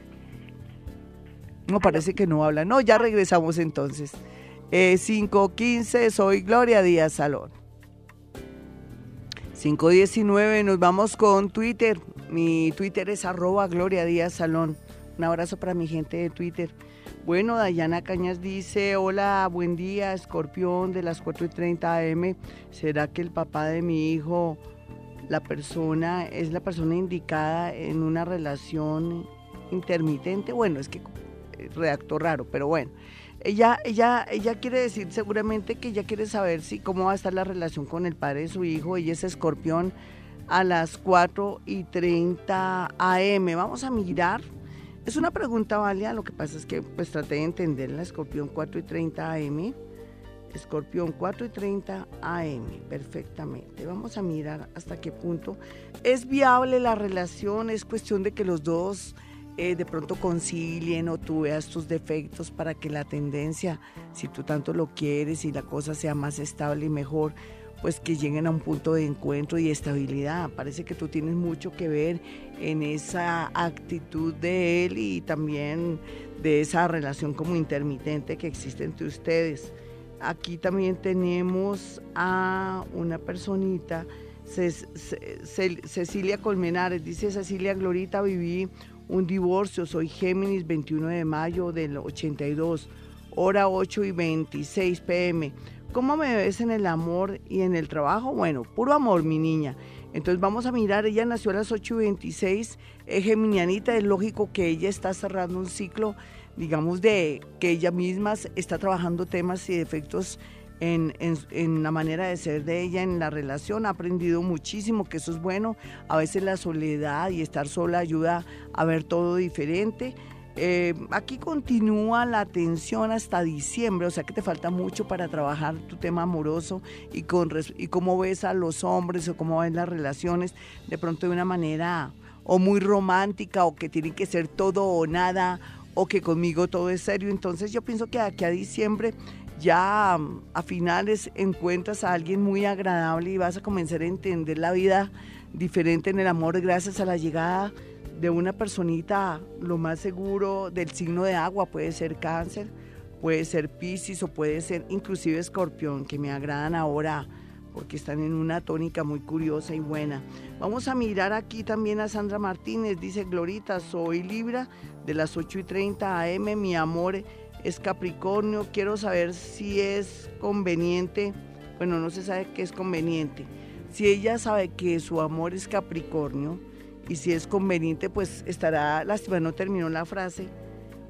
No, parece que no habla. No, ya regresamos entonces. Eh, 5.15, soy Gloria Díaz Salón. 5.19, nos vamos con Twitter. Mi Twitter es arroba Gloria Díaz Salón. Un abrazo para mi gente de Twitter. Bueno, Dayana Cañas dice, hola, buen día, escorpión de las 4 y 30 am. ¿Será que el papá de mi hijo, la persona, es la persona indicada en una relación intermitente? Bueno, es que redactó raro, pero bueno. Ella, ella, ella quiere decir seguramente que ella quiere saber si cómo va a estar la relación con el padre de su hijo. Ella es escorpión a las 4 y 30 am. Vamos a mirar. Es una pregunta válida, lo que pasa es que pues traté de entenderla. Escorpión 4 y 30 am. Escorpión 4 y 30 am, perfectamente. Vamos a mirar hasta qué punto es viable la relación, es cuestión de que los dos eh, de pronto concilien o tú veas tus defectos para que la tendencia, si tú tanto lo quieres y la cosa sea más estable y mejor, pues que lleguen a un punto de encuentro y estabilidad. Parece que tú tienes mucho que ver en esa actitud de él y también de esa relación como intermitente que existe entre ustedes. Aquí también tenemos a una personita, Ce- Ce- Ce- Cecilia Colmenares, dice Cecilia Glorita, viví un divorcio, soy Géminis 21 de mayo del 82, hora 8 y 26 pm. ¿Cómo me ves en el amor y en el trabajo? Bueno, puro amor, mi niña. Entonces vamos a mirar, ella nació a las 8 y 26, es geminianita, es lógico que ella está cerrando un ciclo, digamos, de que ella misma está trabajando temas y defectos en, en- en la manera de ser de ella en la relación, ha aprendido muchísimo, que eso es bueno. A veces la soledad y estar sola ayuda a ver todo diferente. Eh, aquí continúa la tensión hasta diciembre, o sea que te falta mucho para trabajar tu tema amoroso y, con, y cómo ves a los hombres o cómo ves las relaciones de pronto de una manera o muy romántica o que tiene que ser todo o nada o que conmigo todo es serio. Entonces yo pienso que aquí a diciembre ya mm, a finales encuentras a alguien muy agradable y vas a comenzar a entender la vida diferente en el amor gracias a la llegada de una personita, lo más seguro del signo de agua, puede ser cáncer, puede ser piscis o puede ser inclusive escorpión, que me agradan ahora porque están en una tónica muy curiosa y buena. Vamos a mirar aquí también a Sandra Martínez, dice Glorita, soy Libra de las 8 y 30 am, mi amor es Capricornio, quiero saber si es conveniente, bueno, no se sabe qué es conveniente, si ella sabe que su amor es Capricornio y si es conveniente, pues estará, lástima, no terminó la frase.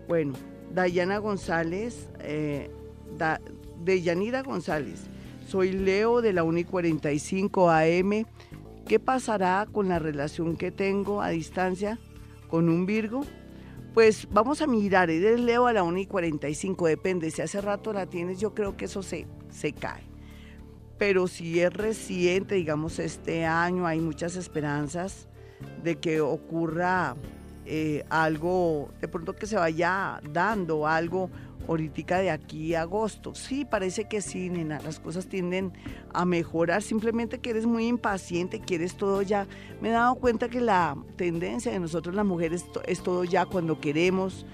Bueno, Dayana González, eh, de Yanira González, soy Leo de la Uni 45 AM, ¿Qué pasará con la relación que tengo a distancia con un Virgo? Pues vamos a mirar, eres Leo a la 1 y 45, depende, si hace rato la tienes, yo creo que eso se, se cae. Pero si es reciente, digamos este año, hay muchas esperanzas de que ocurra eh, algo, de pronto que se vaya dando algo ahorita de aquí a agosto. Sí, parece que sí, nena, las cosas tienden a mejorar, simplemente que eres muy impaciente, quieres todo ya. Me he dado cuenta que la tendencia de nosotros las mujeres es todo ya cuando queremos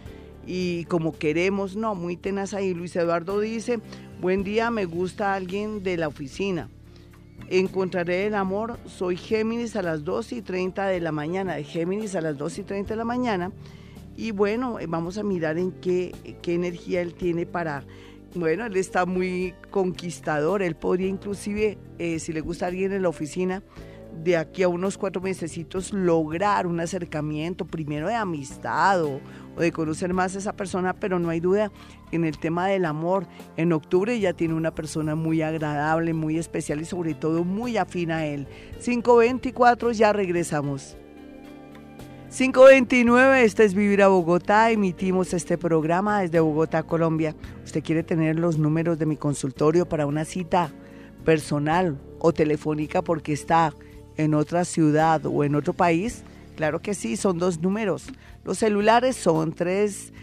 y como queremos, no, muy tenaz ahí. Luis Eduardo dice, buen día, me gusta alguien de la oficina. Encontraré el amor, soy Géminis a las 2 y 30 de la mañana, de Géminis a las 2 y 30 de la mañana y bueno, eh, vamos a mirar en qué, qué energía él tiene para... Bueno, él está muy conquistador, él podría inclusive, eh, si le gusta a alguien en la oficina, de aquí a unos cuatro mesecitos lograr un acercamiento, primero de amistad o, de conocer más a esa persona, pero no hay duda en el tema del amor. En octubre ya tiene una persona muy agradable, muy especial y sobre todo muy afín a él. 524, ya regresamos. 529, este es Vivir a Bogotá, emitimos este programa desde Bogotá, Colombia. ¿Usted quiere tener los números de mi consultorio para una cita personal o telefónica porque está en otra ciudad o en otro país? Claro que sí, son dos números. Los celulares son 3,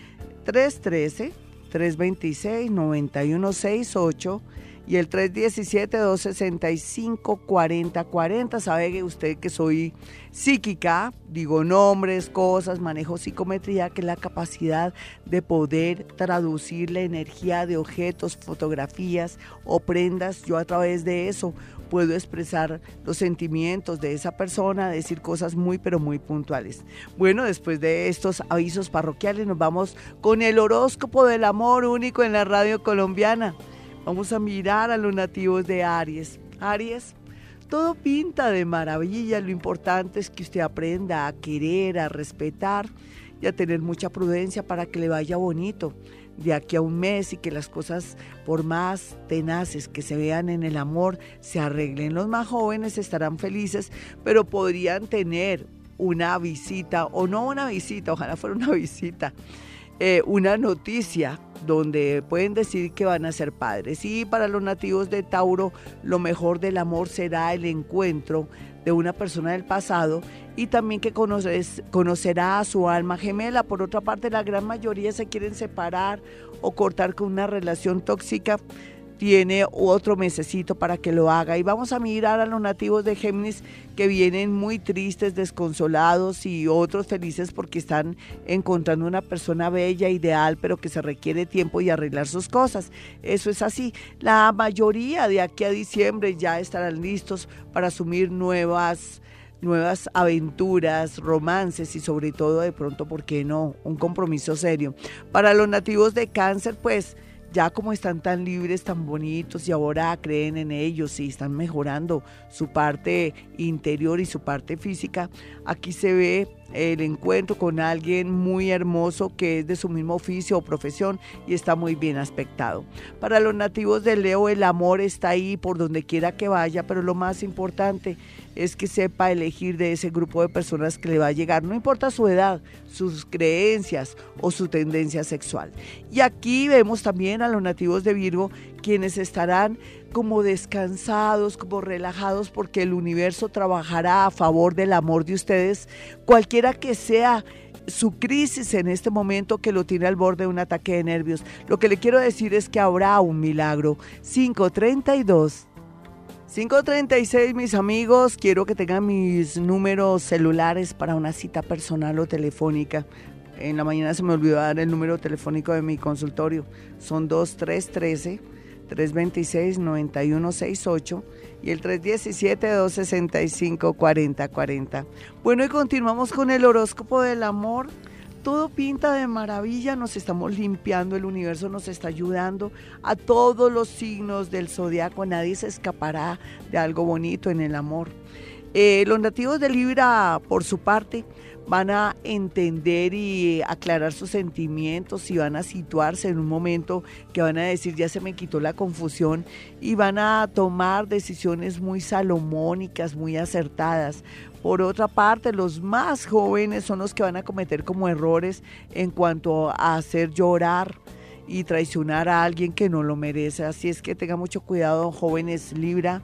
313 326 9168 y el 317-265-4040. Sabe usted que soy psíquica, digo nombres, cosas, manejo psicometría, que es la capacidad de poder traducir la energía de objetos, fotografías o prendas. Yo a través de eso puedo expresar los sentimientos de esa persona, decir cosas muy pero muy puntuales. Bueno, después de estos avisos parroquiales nos vamos con el horóscopo del amor único en la radio colombiana. Vamos a mirar a los nativos de Aries. Aries, todo pinta de maravilla, lo importante es que usted aprenda a querer, a respetar y a tener mucha prudencia para que le vaya bonito de aquí a un mes y que las cosas, por más tenaces que se vean en el amor, se arreglen. Los más jóvenes estarán felices, pero podrían tener una visita, o no una visita, ojalá fuera una visita, eh, una noticia donde pueden decir que van a ser padres. Y para los nativos de Tauro, lo mejor del amor será el encuentro de una persona del pasado y también que conocerá a su alma gemela. Por otra parte, la gran mayoría se quieren separar o cortar con una relación tóxica tiene otro mesecito para que lo haga. Y vamos a mirar a los nativos de Géminis que vienen muy tristes, desconsolados y otros felices porque están encontrando una persona bella, ideal, pero que se requiere tiempo y arreglar sus cosas. Eso es así. La mayoría de aquí a diciembre ya estarán listos para asumir nuevas nuevas aventuras, romances y sobre todo de pronto, ¿por qué no? Un compromiso serio. Para los nativos de cáncer, pues ya como están tan libres, tan bonitos y ahora creen en ellos y están mejorando su parte interior y su parte física, aquí se ve el encuentro con alguien muy hermoso que es de su mismo oficio o profesión y está muy bien aspectado. Para los nativos de Leo el amor está ahí por donde quiera que vaya, pero lo más importante es que sepa elegir de ese grupo de personas que le va a llegar, no importa su edad, sus creencias o su tendencia sexual. Y aquí vemos también a los nativos de Virgo quienes estarán como descansados, como relajados, porque el universo trabajará a favor del amor de ustedes, cualquiera que sea su crisis en este momento que lo tiene al borde de un ataque de nervios. Lo que le quiero decir es que habrá un milagro. 532 536, mis amigos, quiero que tengan mis números celulares para una cita personal o telefónica. En la mañana se me olvidó dar el número telefónico de mi consultorio. Son 2313-326-9168 y el 317-265-4040. Bueno, y continuamos con el horóscopo del amor todo pinta de maravilla, nos estamos limpiando, el universo nos está ayudando a todos los signos del zodiaco, nadie se escapará de algo bonito en el amor. Eh, los nativos de Libra, por su parte, van a entender y aclarar sus sentimientos y van a situarse en un momento que van a decir ya se me quitó la confusión y van a tomar decisiones muy salomónicas, muy acertadas. Por otra parte, los más jóvenes son los que van a cometer como errores en cuanto a hacer llorar y traicionar a alguien que no lo merece. Así es que tenga mucho cuidado, jóvenes Libra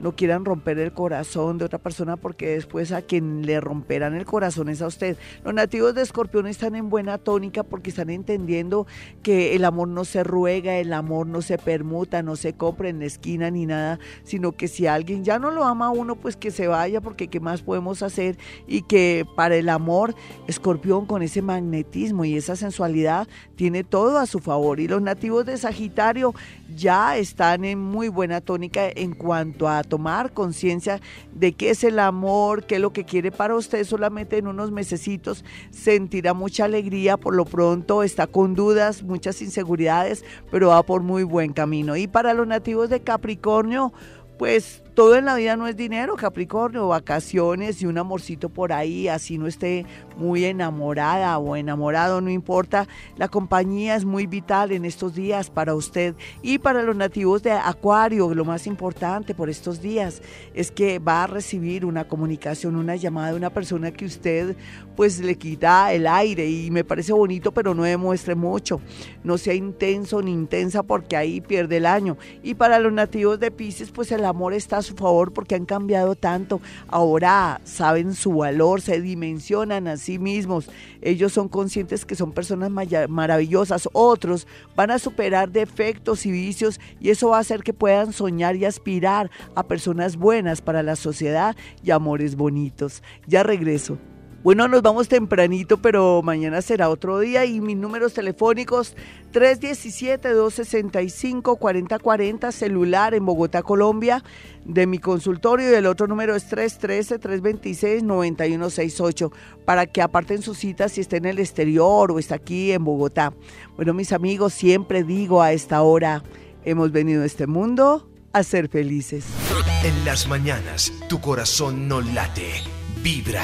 no quieran romper el corazón de otra persona porque después a quien le romperán el corazón es a usted. Los nativos de Escorpión están en buena tónica porque están entendiendo que el amor no se ruega, el amor no se permuta, no se compra en la esquina ni nada, sino que si alguien ya no lo ama a uno, pues que se vaya porque qué más podemos hacer y que para el amor Escorpión con ese magnetismo y esa sensualidad tiene todo a su favor y los nativos de Sagitario ya están en muy buena tónica en cuanto a tomar conciencia de qué es el amor, qué es lo que quiere para usted solamente en unos mesecitos sentirá mucha alegría, por lo pronto está con dudas, muchas inseguridades, pero va por muy buen camino. Y para los nativos de Capricornio, pues todo en la vida no es dinero, Capricornio, vacaciones y un amorcito por ahí, así no esté muy enamorada o enamorado, no importa. La compañía es muy vital en estos días para usted y para los nativos de Acuario. Lo más importante por estos días es que va a recibir una comunicación, una llamada de una persona que usted pues le quita el aire y me parece bonito, pero no demuestre mucho. No sea intenso ni intensa porque ahí pierde el año. Y para los nativos de Pisces, pues el amor está su favor porque han cambiado tanto. Ahora saben su valor, se dimensionan a sí mismos. Ellos son conscientes que son personas maravillosas. Otros van a superar defectos y vicios y eso va a hacer que puedan soñar y aspirar a personas buenas para la sociedad y amores bonitos. Ya regreso. Bueno, nos vamos tempranito, pero mañana será otro día y mis números telefónicos 317-265-4040, celular en Bogotá, Colombia, de mi consultorio y el otro número es 313-326-9168 para que aparten sus citas si está en el exterior o está aquí en Bogotá. Bueno, mis amigos, siempre digo a esta hora, hemos venido a este mundo a ser felices. En las mañanas, tu corazón no late, vibra.